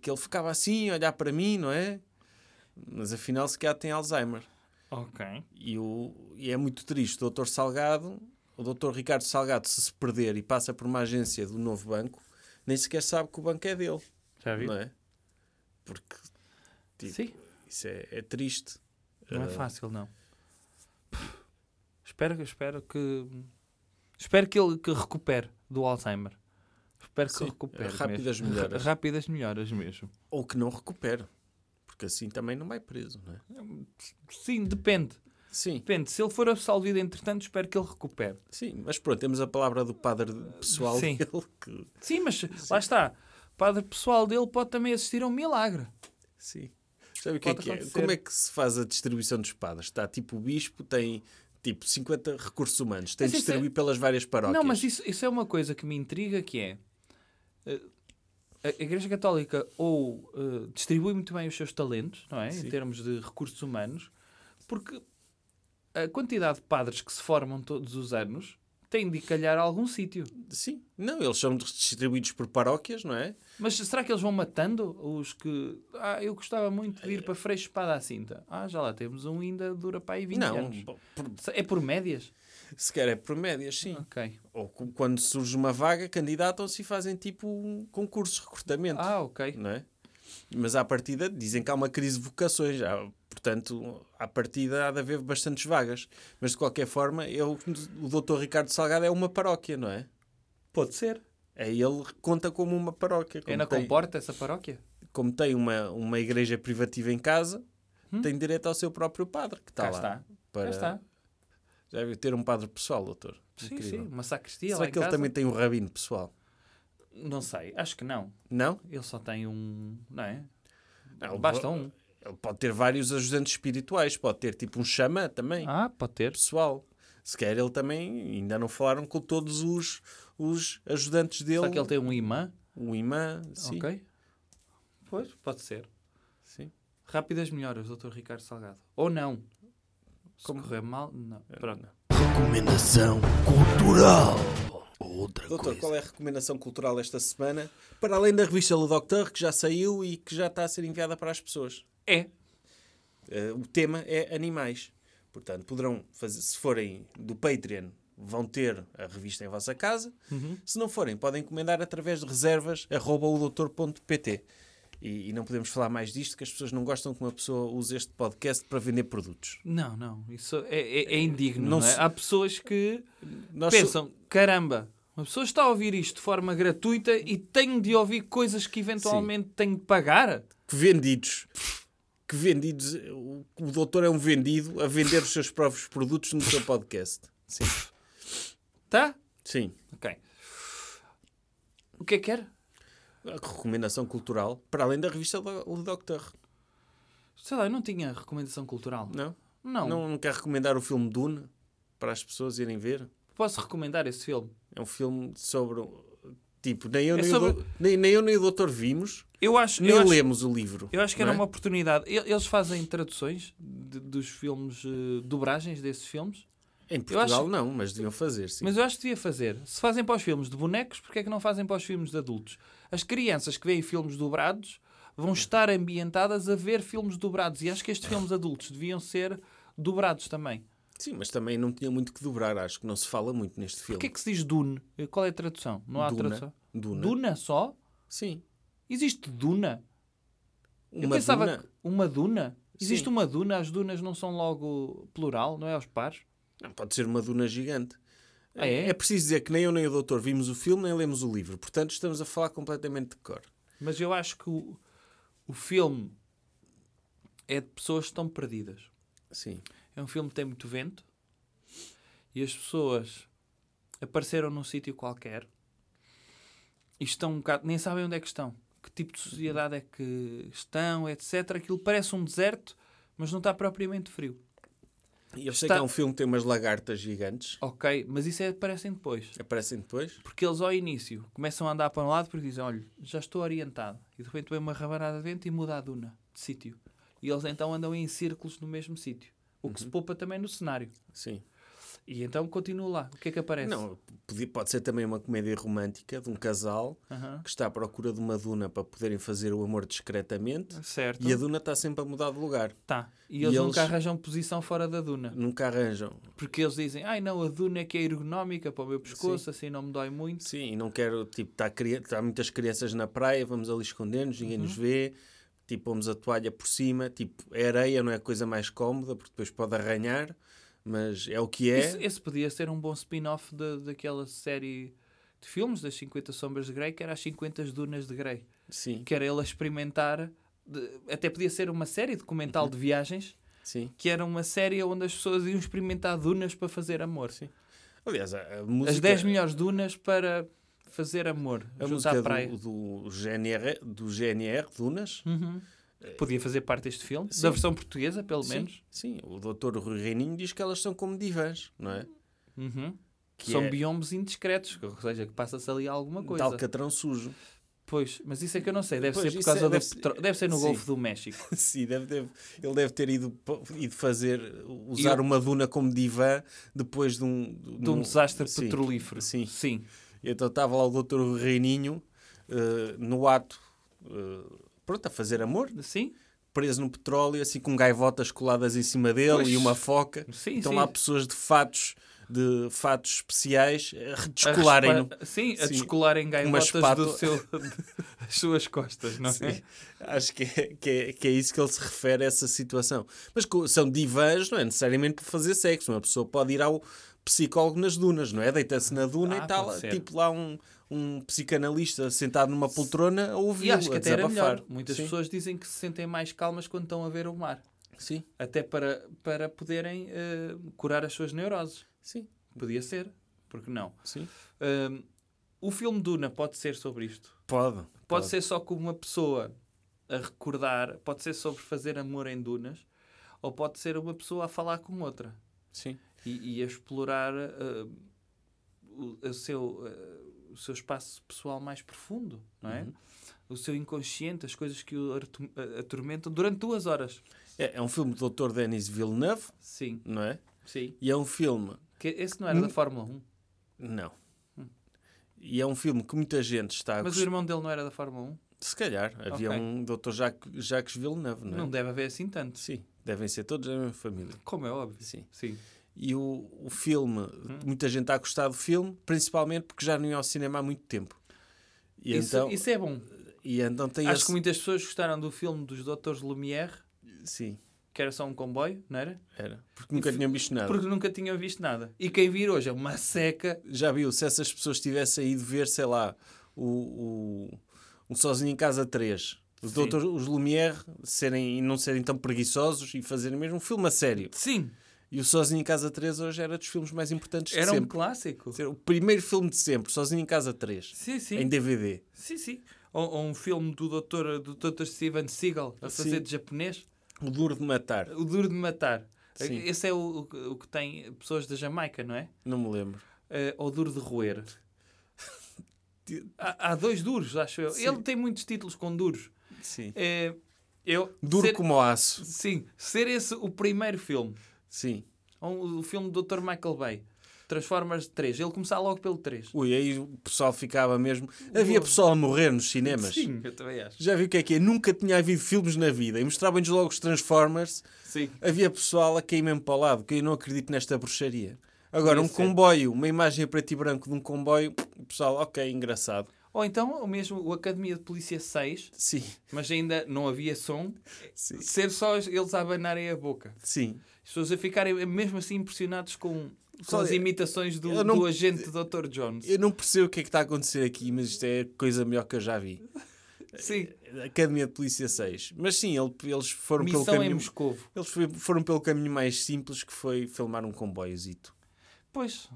que ele ficava assim, a olhar para mim, não é? Mas afinal, se calhar tem Alzheimer. Ok. E, o, e é muito triste. O doutor Salgado, o doutor Ricardo Salgado, se se perder e passa por uma agência do novo banco, nem sequer sabe que o banco é dele, Já vi? não é? Porque tipo, Sim. isso é, é triste. Não é Ah, fácil, não. Espero, espero que... Espero que ele que recupere do Alzheimer. Espero que Sim, recupere. rápidas mesmo. melhoras. Rápidas melhoras mesmo. Ou que não recupere. Porque assim também não vai preso, não é? Sim, depende. Sim, Depende. Se ele for absolvido, entretanto, espero que ele recupere. sim. Mas pronto, temos a palavra do padre pessoal Sim. dele que... Sim, mas lá está. O padre pessoal dele pode também assistir a um milagre. Sim. Sabe o que é que é? Como é que se faz a distribuição dos padres? Está tipo o bispo, tem tipo 50 recursos humanos, tem de é- distribuir pelas várias paróquias. Não, mas isso, isso é uma coisa que me intriga, que é... eh, A Igreja Católica ou eh, distribui muito bem os seus talentos, não é? Sim. Em termos de recursos humanos, porque a quantidade de padres que se formam todos os anos tem de calhar a algum sítio. Sim. Não, eles são distribuídos por paróquias, não é? Mas será que eles vão matando os que... Ah, eu gostava muito de ir para Freixo Espada à Cinta. Ah, já lá temos um ainda dura para aí 20 não, anos. por- É por médias? se quer é por médias, sim. Ok. Ou quando surge uma vaga, candidatam-se e fazem tipo um concurso de recrutamento. Ah, ok. não é? Mas à partida dizem que há uma crise de vocações, há, portanto, à partida há de haver bastantes vagas. Mas de qualquer forma, eu, o doutor Ricardo Salgado é uma paróquia, não é? Pode ser. É ele conta como uma paróquia. Como Ainda tem, comporta essa paróquia? como tem uma, uma igreja privativa em casa, tem direito ao seu próprio padre, que está Hum? Cá lá. está. Para... Cá está. Já deve ter um padre pessoal, doutor. Sim, Incrível. sim. Uma sacristia Será lá em que ele casa? também tem um rabino pessoal? Não sei. Acho que não. Não? Ele só tem um... Não é? Não, Basta um. Ele pode ter vários ajudantes espirituais, pode ter tipo um xamã também. Ah, pode ter. pessoal. Se quer, ele também ainda não falaram com todos os, os ajudantes dele. Será que ele tem um imã? O imã, sim. Ok. Pois, pode ser. sim. Rápidas melhoras, Dr. Ricardo Salgado. Ou não. Se Como? correr mal, não. Pronto. Recomendação cultural. Outra Doutor, coisa. qual é a recomendação cultural esta semana? Para além da revista Le Docteur, que já saiu e que já está a ser enviada para as pessoas. É. Eh, o tema é animais. Portanto, poderão fazer, se forem do Patreon, vão ter a revista em vossa casa. Se não forem, podem encomendar através de reservas arroba. E, e não podemos falar mais disto, que as pessoas não gostam que uma pessoa use este podcast para vender produtos. Não, não. Isso é, é- é indigno, Não não, é? se- Há pessoas que Nós so- pensam, caramba, uma pessoa está a ouvir isto de forma gratuita e tenho de ouvir coisas que eventualmente tenho de pagar? que vendidos. Que vendidos. O, o doutor é um vendido a vender os seus próprios produtos no seu podcast. Sim. Tá? Sim. Ok. O que é que quer? A recomendação cultural, para além da revista Le Docteur. Sei lá, eu não tinha recomendação cultural. Não? Não. Não, não quer recomendar o filme Dune para as pessoas irem ver? Posso recomendar esse filme? É um filme sobre. Tipo, nem eu, É nem, sobre- o, do- nem, nem eu nem o doutor vimos, Eu acho, nem eu acho, lemos o livro. eu acho que era é? uma oportunidade. Eles fazem traduções de- dos filmes, eh, dobragens desses filmes. Em Portugal acho- não, mas deviam fazer, sim. Mas eu acho que devia fazer. Se fazem para os filmes de bonecos, porque é que não fazem para os filmes de adultos? As crianças que veem filmes dobrados vão estar ambientadas a ver filmes dobrados. E acho que estes filmes adultos deviam ser dobrados também. Sim, mas também não tinha muito que dobrar, acho que não se fala muito neste filme. Porquê é que se diz Dune? Qual é a tradução? Não há Duna. tradução? Duna. Duna só? Sim. Existe Duna? Eu Uma pensava duna? que uma duna. Existe Sim. uma duna, as dunas não são logo plural, não é aos pares? Não, pode ser uma duna gigante. Ah, é? É preciso dizer que nem eu nem o doutor vimos o filme, nem lemos o livro. Portanto, estamos a falar completamente de cor. Mas eu acho que o, o filme é de pessoas que estão perdidas. Sim. É um filme que tem muito vento e as pessoas apareceram num sítio qualquer e estão um bocado, nem sabem onde é que estão, que tipo de sociedade é que estão, etc. Aquilo parece um deserto, mas não está propriamente frio. E eu sei Está- que é um filme que tem umas lagartas gigantes. Ok, mas isso é, aparecem depois. Aparecem depois. Porque eles ao início começam a andar para um lado porque dizem, olha, já estou orientado. E de repente vem uma rabanada de vento e muda a duna de sítio. E eles então andam em círculos no mesmo sítio. O que se poupa também no cenário. Sim. E então continua lá. O que é que aparece? Não, pode ser também uma comédia romântica de um casal Aham. que está à procura de uma duna para poderem fazer o amor discretamente Certo. e a duna está sempre a mudar de lugar. Tá. E E eles, eles- nunca arranjam posição fora da duna. Nunca arranjam. Porque eles dizem, ai não, a duna é que é ergonómica para o meu pescoço, assim não me dói muito. Sim, e não quero, tipo, está cri... tá muitas crianças na praia, vamos ali esconder-nos, ninguém Uhum. nos vê, tipo, pomos a toalha por cima, tipo, é areia, não é a coisa mais cómoda, porque depois pode arranhar, mas é o que é. Esse, esse podia ser um bom spin-off da- daquela série de filmes das 50 Sombras de Grey, que era as 50 Dunas de Grey. Sim, que era ele a experimentar. de- até podia ser uma série documental de viagens, sim, que era uma série onde as pessoas iam experimentar dunas para fazer amor. sim. Aliás, a, a música, As 10 melhores dunas para fazer amor, a junto música à praia. do, do, GNR, do GNR, Dunas, Uhum. Podia fazer parte deste filme, Sim. da versão portuguesa, pelo sim, menos. sim, o doutor Rui Reininho diz que elas são como divãs, não é? Uhum. Que São é biomes indiscretos, ou seja, que passa-se ali alguma coisa. alcatrão sujo. Pois, mas isso é que eu não sei, deve Pois, ser por isso causa é- do deve ser- petro- Deve ser no sim. Golfo do México. Sim, deve ter- ele deve ter ido, ido fazer, usar eu- uma duna como divã depois de um, De um desastre sim, petrolífero. Sim. Sim. Então estava lá o doutor Reininho eh, no ato, eh, pronto, a fazer amor, Sim? preso no petróleo, assim com gaivotas coladas em cima dele Pois. e uma foca. Sim, Estão sim. lá pessoas de fatos, de fatos especiais a A redescolarem respa- Sim, a Sim, descolarem gaivotas do seu, das suas costas, não é? Sim. Acho que é, que, é, que é isso que ele se refere a essa situação. Mas são divãs, não é necessariamente para fazer sexo. Uma pessoa pode ir ao psicólogo nas dunas, não é? Deita-se na duna Ah, e está pode ser. tipo lá um, um psicanalista sentado numa poltrona a ouvir E acho que a até era melhor. Muitas Sim. pessoas dizem que se sentem mais calmas quando estão a ver o mar. Sim, Até para, para poderem eh, curar as suas neuroses. sim, Podia ser. Porque não? sim. Ahm, o filme Duna pode ser sobre isto. Pode. Pode, ser só como uma pessoa a recordar. Pode ser sobre fazer amor em dunas. Ou pode ser uma pessoa a falar com outra. Sim. E, e a explorar ah, o, o seu, ah, o seu espaço pessoal mais profundo, não é? Uhum. O seu inconsciente, as coisas que o a- atormentam durante duas horas. É, é um filme do Dr. Denis Villeneuve, Sim, não é? sim. E é um filme... Que esse não era da Hum. Fórmula 1. Não. E é um filme que muita gente está a Mas o irmão dele não era da Fórmula 1? Se calhar. Havia Ok. um Dr. Jacques, Jacques Villeneuve, não é? Não deve haver assim tanto. Sim, devem ser todos da mesma família. Como é óbvio. Sim. Sim. E o, o filme, Hum. muita gente está a gostar do filme, principalmente porque já não ia ao cinema há muito tempo. E Isso, então, isso é bom. e então tem Acho esse... que muitas pessoas gostaram do filme dos Doutores Lumière, Sim, que era só um comboio, não era? era. Porque nunca fi- tinham visto nada. Porque nunca tinham visto nada. E quem vir hoje é uma seca. Já viu, se essas pessoas tivessem ido ver, sei lá, o, o, um Sozinho em Casa 3, os, doutores, os Lumière serem, e não serem tão preguiçosos e fazerem mesmo um filme a sério. Sim, E o Sozinho em Casa 3 hoje era dos filmes mais importantes de era um sempre. clássico. O primeiro filme de sempre, Sozinho em Casa 3, Sim, sim. em DVD. Sim, sim. Ou, ou um filme do Dr. Do Dr. Steven Seagal a fazer Sim. de japonês. O Duro de Matar, O Duro de Matar. Sim. Esse é o, o que- o que tem pessoas da Jamaica, não é? não me lembro. Eh, ou Duro de Roer. há, há dois duros, acho eu. Sim. Ele tem muitos títulos com duros. Sim. Eh, eu, Duro ser, como aço. Sim, ser esse o primeiro filme. Sim. Ou o filme do Dr. Michael Bay. Transformers 3. Ele começar logo pelo 3. Ui, aí o pessoal ficava mesmo. Havia pessoal a morrer nos cinemas. Sim, eu também acho. Já viu o que é que é? Nunca tinha havido filmes na vida e mostravam-nos logo os Transformers. Sim. Havia pessoal a cair mesmo para o lado, que eu não acredito nesta bruxaria. Agora, um comboio, uma imagem a preto e branco de um comboio, o pessoal, ok, engraçado. Ou então, o mesmo, o Academia de Polícia 6, Sim, mas ainda não havia som, sim. ser só eles a abanarem a boca. Sim. As pessoas a ficarem mesmo assim impressionados com, com as Olha, imitações do, não- do agente Dr. Jones. Eu não percebo o que é que está a acontecer aqui, mas isto é a coisa melhor que eu já vi. Sim. Academia de Polícia 6. Mas sim, ele- eles foram pelo Missão em caminho. Eles foram pelo caminho mais simples que foi filmar um comboiozito. Pois,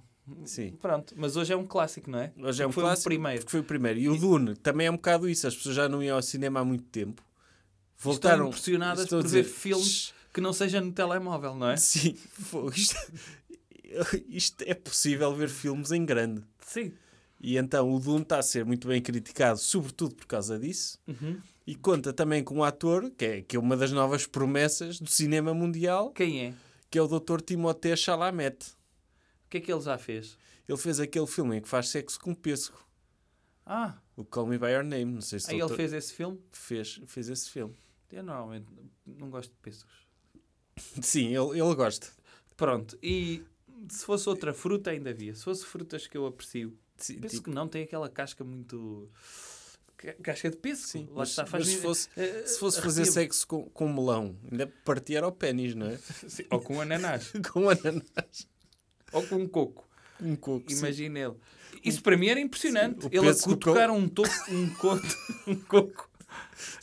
Sim. pronto. Mas hoje é um clássico, não é? Hoje é um Foi clássico. o primeiro. Porque foi o primeiro. E o Dune também é um bocado isso. As pessoas já não iam ao cinema há muito tempo. Estão Voltaram. impressionadas Estou a por ver dizer, filmes que não seja no telemóvel, não é? Sim. Isto, isto é possível ver filmes em grande. Sim. E então o Dune está a ser muito bem criticado, sobretudo por causa disso. Uhum. E conta também com um ator, que é, que é uma das novas promessas do cinema mundial, Quem é? que é o Dr. Timothée Chalamet. O que é que ele já fez? Ele fez aquele filme em que faz sexo com pêssego. Ah, O Call Me By Your Name. Não sei se aí ele fez esse filme? fez, fez esse filme. Eu normalmente não gosto de pêssegos. Sim, ele, ele gosta. Pronto, e se fosse outra fruta ainda havia. Se fosse frutas que eu aprecio. Sim, Penso tipo- que não tem aquela casca muito... ca- Casca de pêssego. Sim, Lá mas, está, mas faz se fosse, eh, se fosse fazer arrepia-me. sexo com, com melão, ainda partia ao pênis, não é? Sim, Ou com ananás. com ananás. Ou com coco. Um coco. sim. Imagina ele. Isso para mim era impressionante. Sim, ele a cutucar um, toco, um, coco, um coco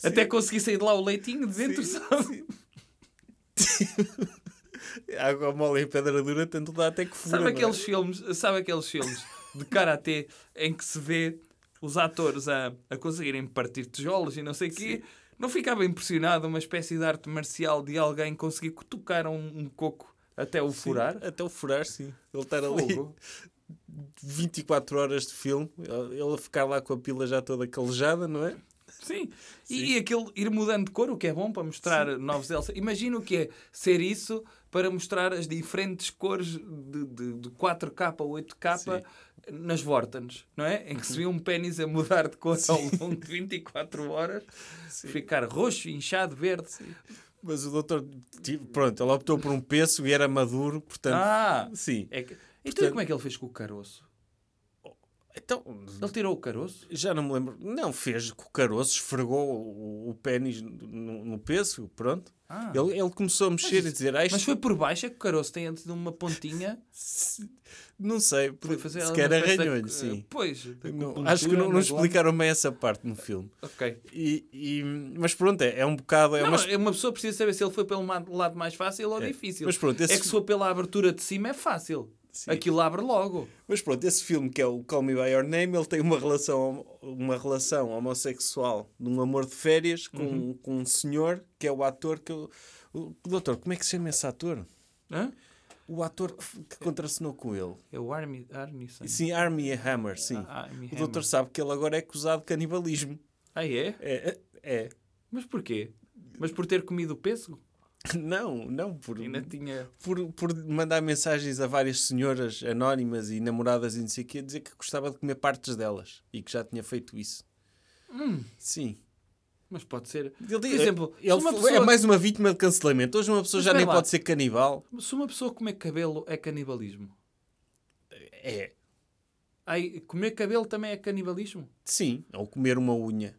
até conseguir sair de lá o leitinho de dentro, sabe? Água mole em pedra dura, tanto dá até que fura. Sabe é? aqueles filmes, sabe aqueles filmes de karatê em que se vê os atores a, a conseguirem partir tijolos e não sei o quê? Não ficava impressionado uma espécie de arte marcial de alguém conseguir cutucar um, um coco até o Sim, furar? Até o furar, sim. Ele estar ali Fogo. 24 horas de filme, ele a ficar lá com a pila já toda calejada, não é? Sim. E, e aquele ir mudando de cor, o que é bom para mostrar novos Elsa. Imagina o que é ser isso para mostrar as diferentes cores de, de, de 4K a 8K nas Vortens, não é? Em que se vê um pênis a mudar de cor ao longo de 24 horas, ficar roxo, inchado, verde. Mas o doutor, tipo, pronto, ele optou por um pêssego e era maduro, portanto, Ah! sim. É que... Então Portanto- como é que ele fez com o caroço? Então, Ele tirou o caroço? já não me lembro. Não, fez com o caroço, esfregou o, o pênis no, no pêssego, pronto. Ah. Ele, ele começou a mexer Mas- e dizer, ah, isto Mas foi por baixo é que o caroço tem antes de uma pontinha. não sei, Foi fazer se uma quer espécie de- arranhou-lhe, sim. Pois. Não, acho que não, não explicaram bem essa parte no filme. Ok. E, e- mas pronto, é, é um bocado. É Não, uma, uma... pessoa precisa saber se ele foi pelo lado mais fácil ou É. difícil. Mas pronto, esse- É que se for pela abertura de cima é fácil. Sim. Aquilo abre logo. Mas pronto, esse filme que é o Call Me By Your Name, ele tem uma relação, uma relação homossexual de um amor de férias com, Uhum. com um senhor que é o ator que eu, o, doutor, como é que se chama esse ator? Hã? O ator que, que contracenou com ele. É o Army, Army Sun. Sim, Army Hammer, sim. Ah, Armie o doutor Hammer. sabe que ele agora é acusado de canibalismo. Ah, é? É, é. Mas porquê? Mas por ter comido o pêssego? Não, não, por, Ainda tinha... por, por mandar mensagens a várias senhoras anónimas e namoradas e não sei o quê, a dizer que gostava de comer partes delas e que já tinha feito isso. Hum, Sim. mas pode ser... Ele, Por exemplo, ele pessoa- é mais uma vítima de cancelamento. Hoje uma pessoa Mas já nem lá. pode ser canibal. Se uma pessoa comer cabelo é canibalismo. É. Ai, comer cabelo também é canibalismo? Sim. Ou comer uma unha.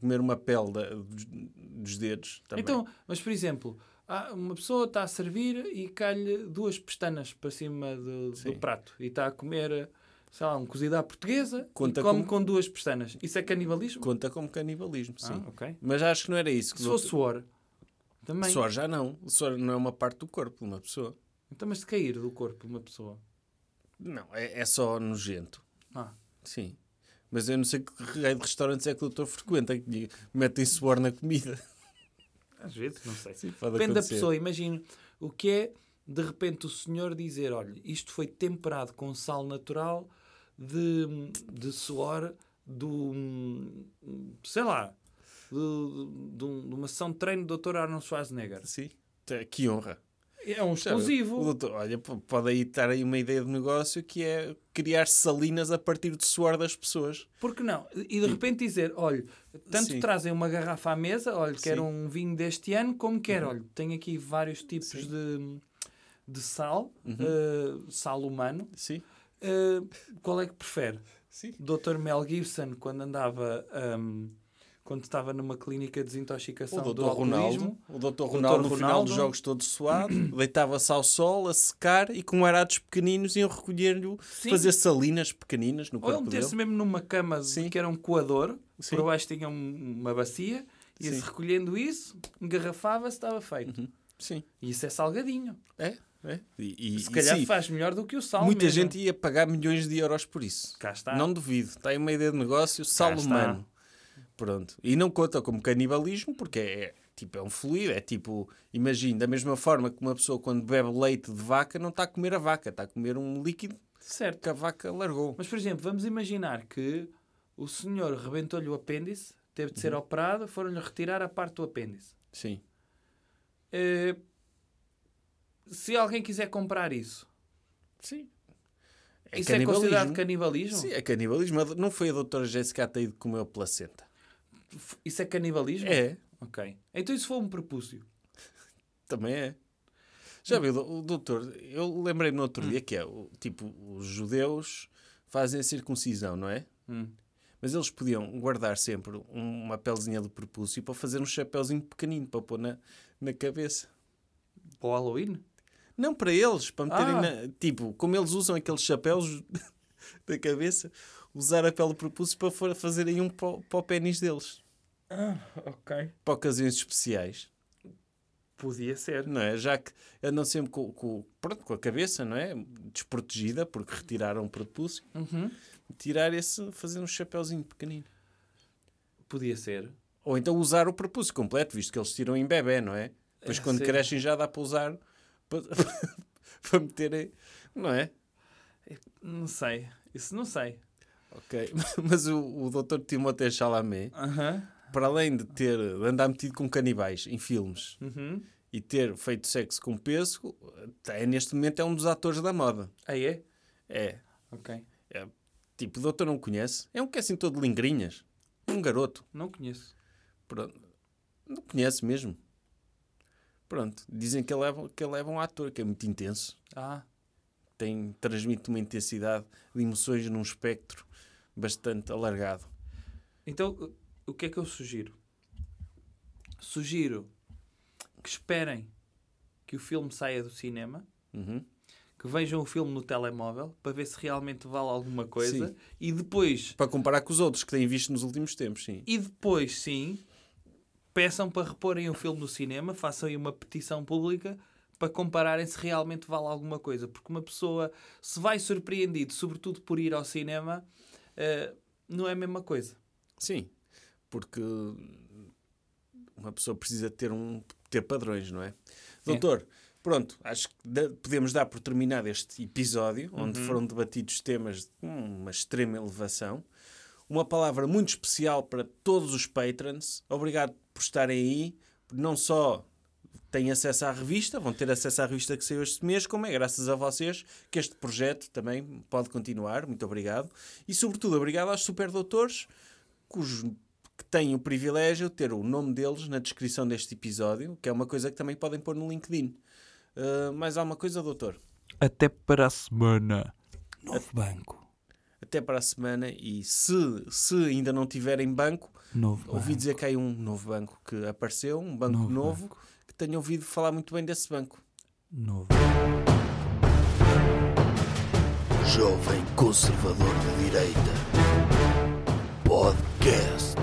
Comer uma pele da- dos, dos dedos também. Então, mas por exemplo, há uma pessoa está a servir e cai-lhe duas pestanas para cima do, do prato e está a comer, sei lá, um cozido à portuguesa Conta e come como- com duas pestanas. Isso é canibalismo? Conta como canibalismo, sim. Ah, ok. Mas acho que não era isso. Se suor, também. Suor já não. Suor não é uma parte do corpo de uma pessoa. Então, mas de cair do corpo de uma pessoa. Não, é, é só nojento. Ah, Sim. Mas eu não sei que raio de restaurantes é que o doutor frequenta, que metem suor na comida. Às vezes, não sei. Sim, Depende da acontecer. pessoa. Imagino o que é, de repente, o senhor dizer: olha, isto foi temperado com sal natural de, de suor do. sei lá. De, de, de uma sessão de treino do Dr. Arnold Schwarzenegger. Sim. Que honra. É um Sabe, exclusivo. o doutor- olha, pode aí estar aí uma ideia de negócio que é criar salinas a partir do suor das pessoas. Por que não? E de repente dizer, olha, tanto Sim. trazem uma garrafa à mesa, olha, quero Sim. Uhum. um vinho deste ano, como quero, olha, tenho aqui vários tipos Sim. de, de sal, Uhum. eh, sal humano. Sim. Eh, qual é que prefere? Sim. Dr. Mel Gibson, quando andava. hum, quando estava numa clínica de O desintoxicação do doutor Ronaldo, alcoolismo, o doutor Dr. Ronaldo no final Ronaldo. dos jogos todo suado, deitava-se ao sol a secar e com arados pequeninos iam recolher-lhe, fazer salinas pequeninas no ou ele corpo meter-se mesmo numa cama Sim. que era um coador, Sim. por baixo tinha um- uma bacia, ia-se recolhendo isso, engarrafava-se, estava feito. Uhum. Sim, E isso é salgadinho. é. é. E, e- Se calhar sim, faz melhor do que o sal. muita mesmo. gente ia pagar milhões de euros por isso. Cá está. Não duvido. Está aí uma ideia de negócio, sal humano. Pronto. E não conta como canibalismo, porque é, tipo, é um fluido. É tipo, imagina, da mesma forma que uma pessoa quando bebe leite de vaca não está a comer a vaca, está a comer um líquido Certo. que a vaca largou. Mas, por exemplo, vamos imaginar que o senhor rebentou-lhe o apêndice, teve de Uhum. ser operado, foram-lhe retirar a parte do apêndice. Sim. Eh, se alguém quiser comprar isso, Sim. isso é considerado canibalismo? Sim, é canibalismo. Não foi a doutora Jéssica Ataíde que comeu a placenta. Isso é canibalismo? É, Ok. Então isso foi um prepúcio. também é. Já viu, o doutor, eu lembrei-me no outro dia que é, tipo, os judeus fazem a circuncisão, não é? Hum. Mas eles podiam guardar sempre um- uma pelezinha do prepúcio para fazer um chapéuzinho pequenino para pôr na, na cabeça. Para o Halloween? Não para eles, para meterem Ah. na, Tipo, como eles usam aqueles chapéus da cabeça, usar a pele do prepúcio para fazerem um para, o- para o pênis deles. Ah, ok. Para ocasiões especiais. Podia ser. Não é? Já que andam sempre com, com, pronto, com a cabeça, não é? Desprotegida, porque retiraram o prepúcio. Uhum. Tirar esse, fazer um chapéuzinho pequenino. Podia ser. Ou então usar o prepúcio completo, visto que eles tiram em bebê, não é? Depois É, quando sim. crescem já dá para usar para, para meterem, não é? Não sei. Isso não sei. Ok. Mas o, o Dr. Timothée Chalamet, Aham. Para além de ter de andar metido com canibais em filmes Uhum. e ter feito sexo com peso, é, neste momento é um dos atores da moda. Ah, é? É. Ok. é tipo, o doutor não conhece. É um que é assim todo de lingrinhas. Um garoto. Não conheço. Pronto. Não conhece mesmo. Pronto. Dizem que ele, é, que ele é um ator, que é muito intenso. Ah, Tem, transmite uma intensidade de emoções num espectro bastante alargado. Então, o- que é que eu sugiro? Sugiro que esperem que o filme saia do cinema, Uhum. que vejam o filme no telemóvel para ver se realmente vale alguma coisa Sim. e depois, Para comparar com os outros que têm visto nos últimos tempos, sim. e depois sim, peçam para reporem o filme no cinema, façam aí uma petição pública para compararem se realmente vale alguma coisa, porque uma pessoa se vai surpreendido, sobretudo por ir ao cinema, eh, não é a mesma coisa. Sim. Porque uma pessoa precisa ter, um, ter padrões, não é? Doutor, pronto, acho que podemos dar por terminado este episódio, onde foram debatidos temas de uma extrema elevação. Uma palavra muito especial para todos os patrons. Obrigado por estarem aí. Não só têm acesso à revista, vão ter acesso à revista que saiu este mês, como é graças a vocês que este projeto também pode continuar. Muito obrigado. E, sobretudo, obrigado aos superdoutores, cujos que têm o privilégio de ter o nome deles na descrição deste episódio, que é uma coisa que também podem pôr no LinkedIn. Uh, mais alguma coisa, doutor? Até para a semana. Novo banco. Até para a semana e se, se ainda não tiverem banco, Novo ouvi banco. dizer que há aí um novo banco que apareceu, um banco Novo novo, que tenho ouvido falar muito bem desse banco. Novo. Jovem Conservador de Direita. Podcast.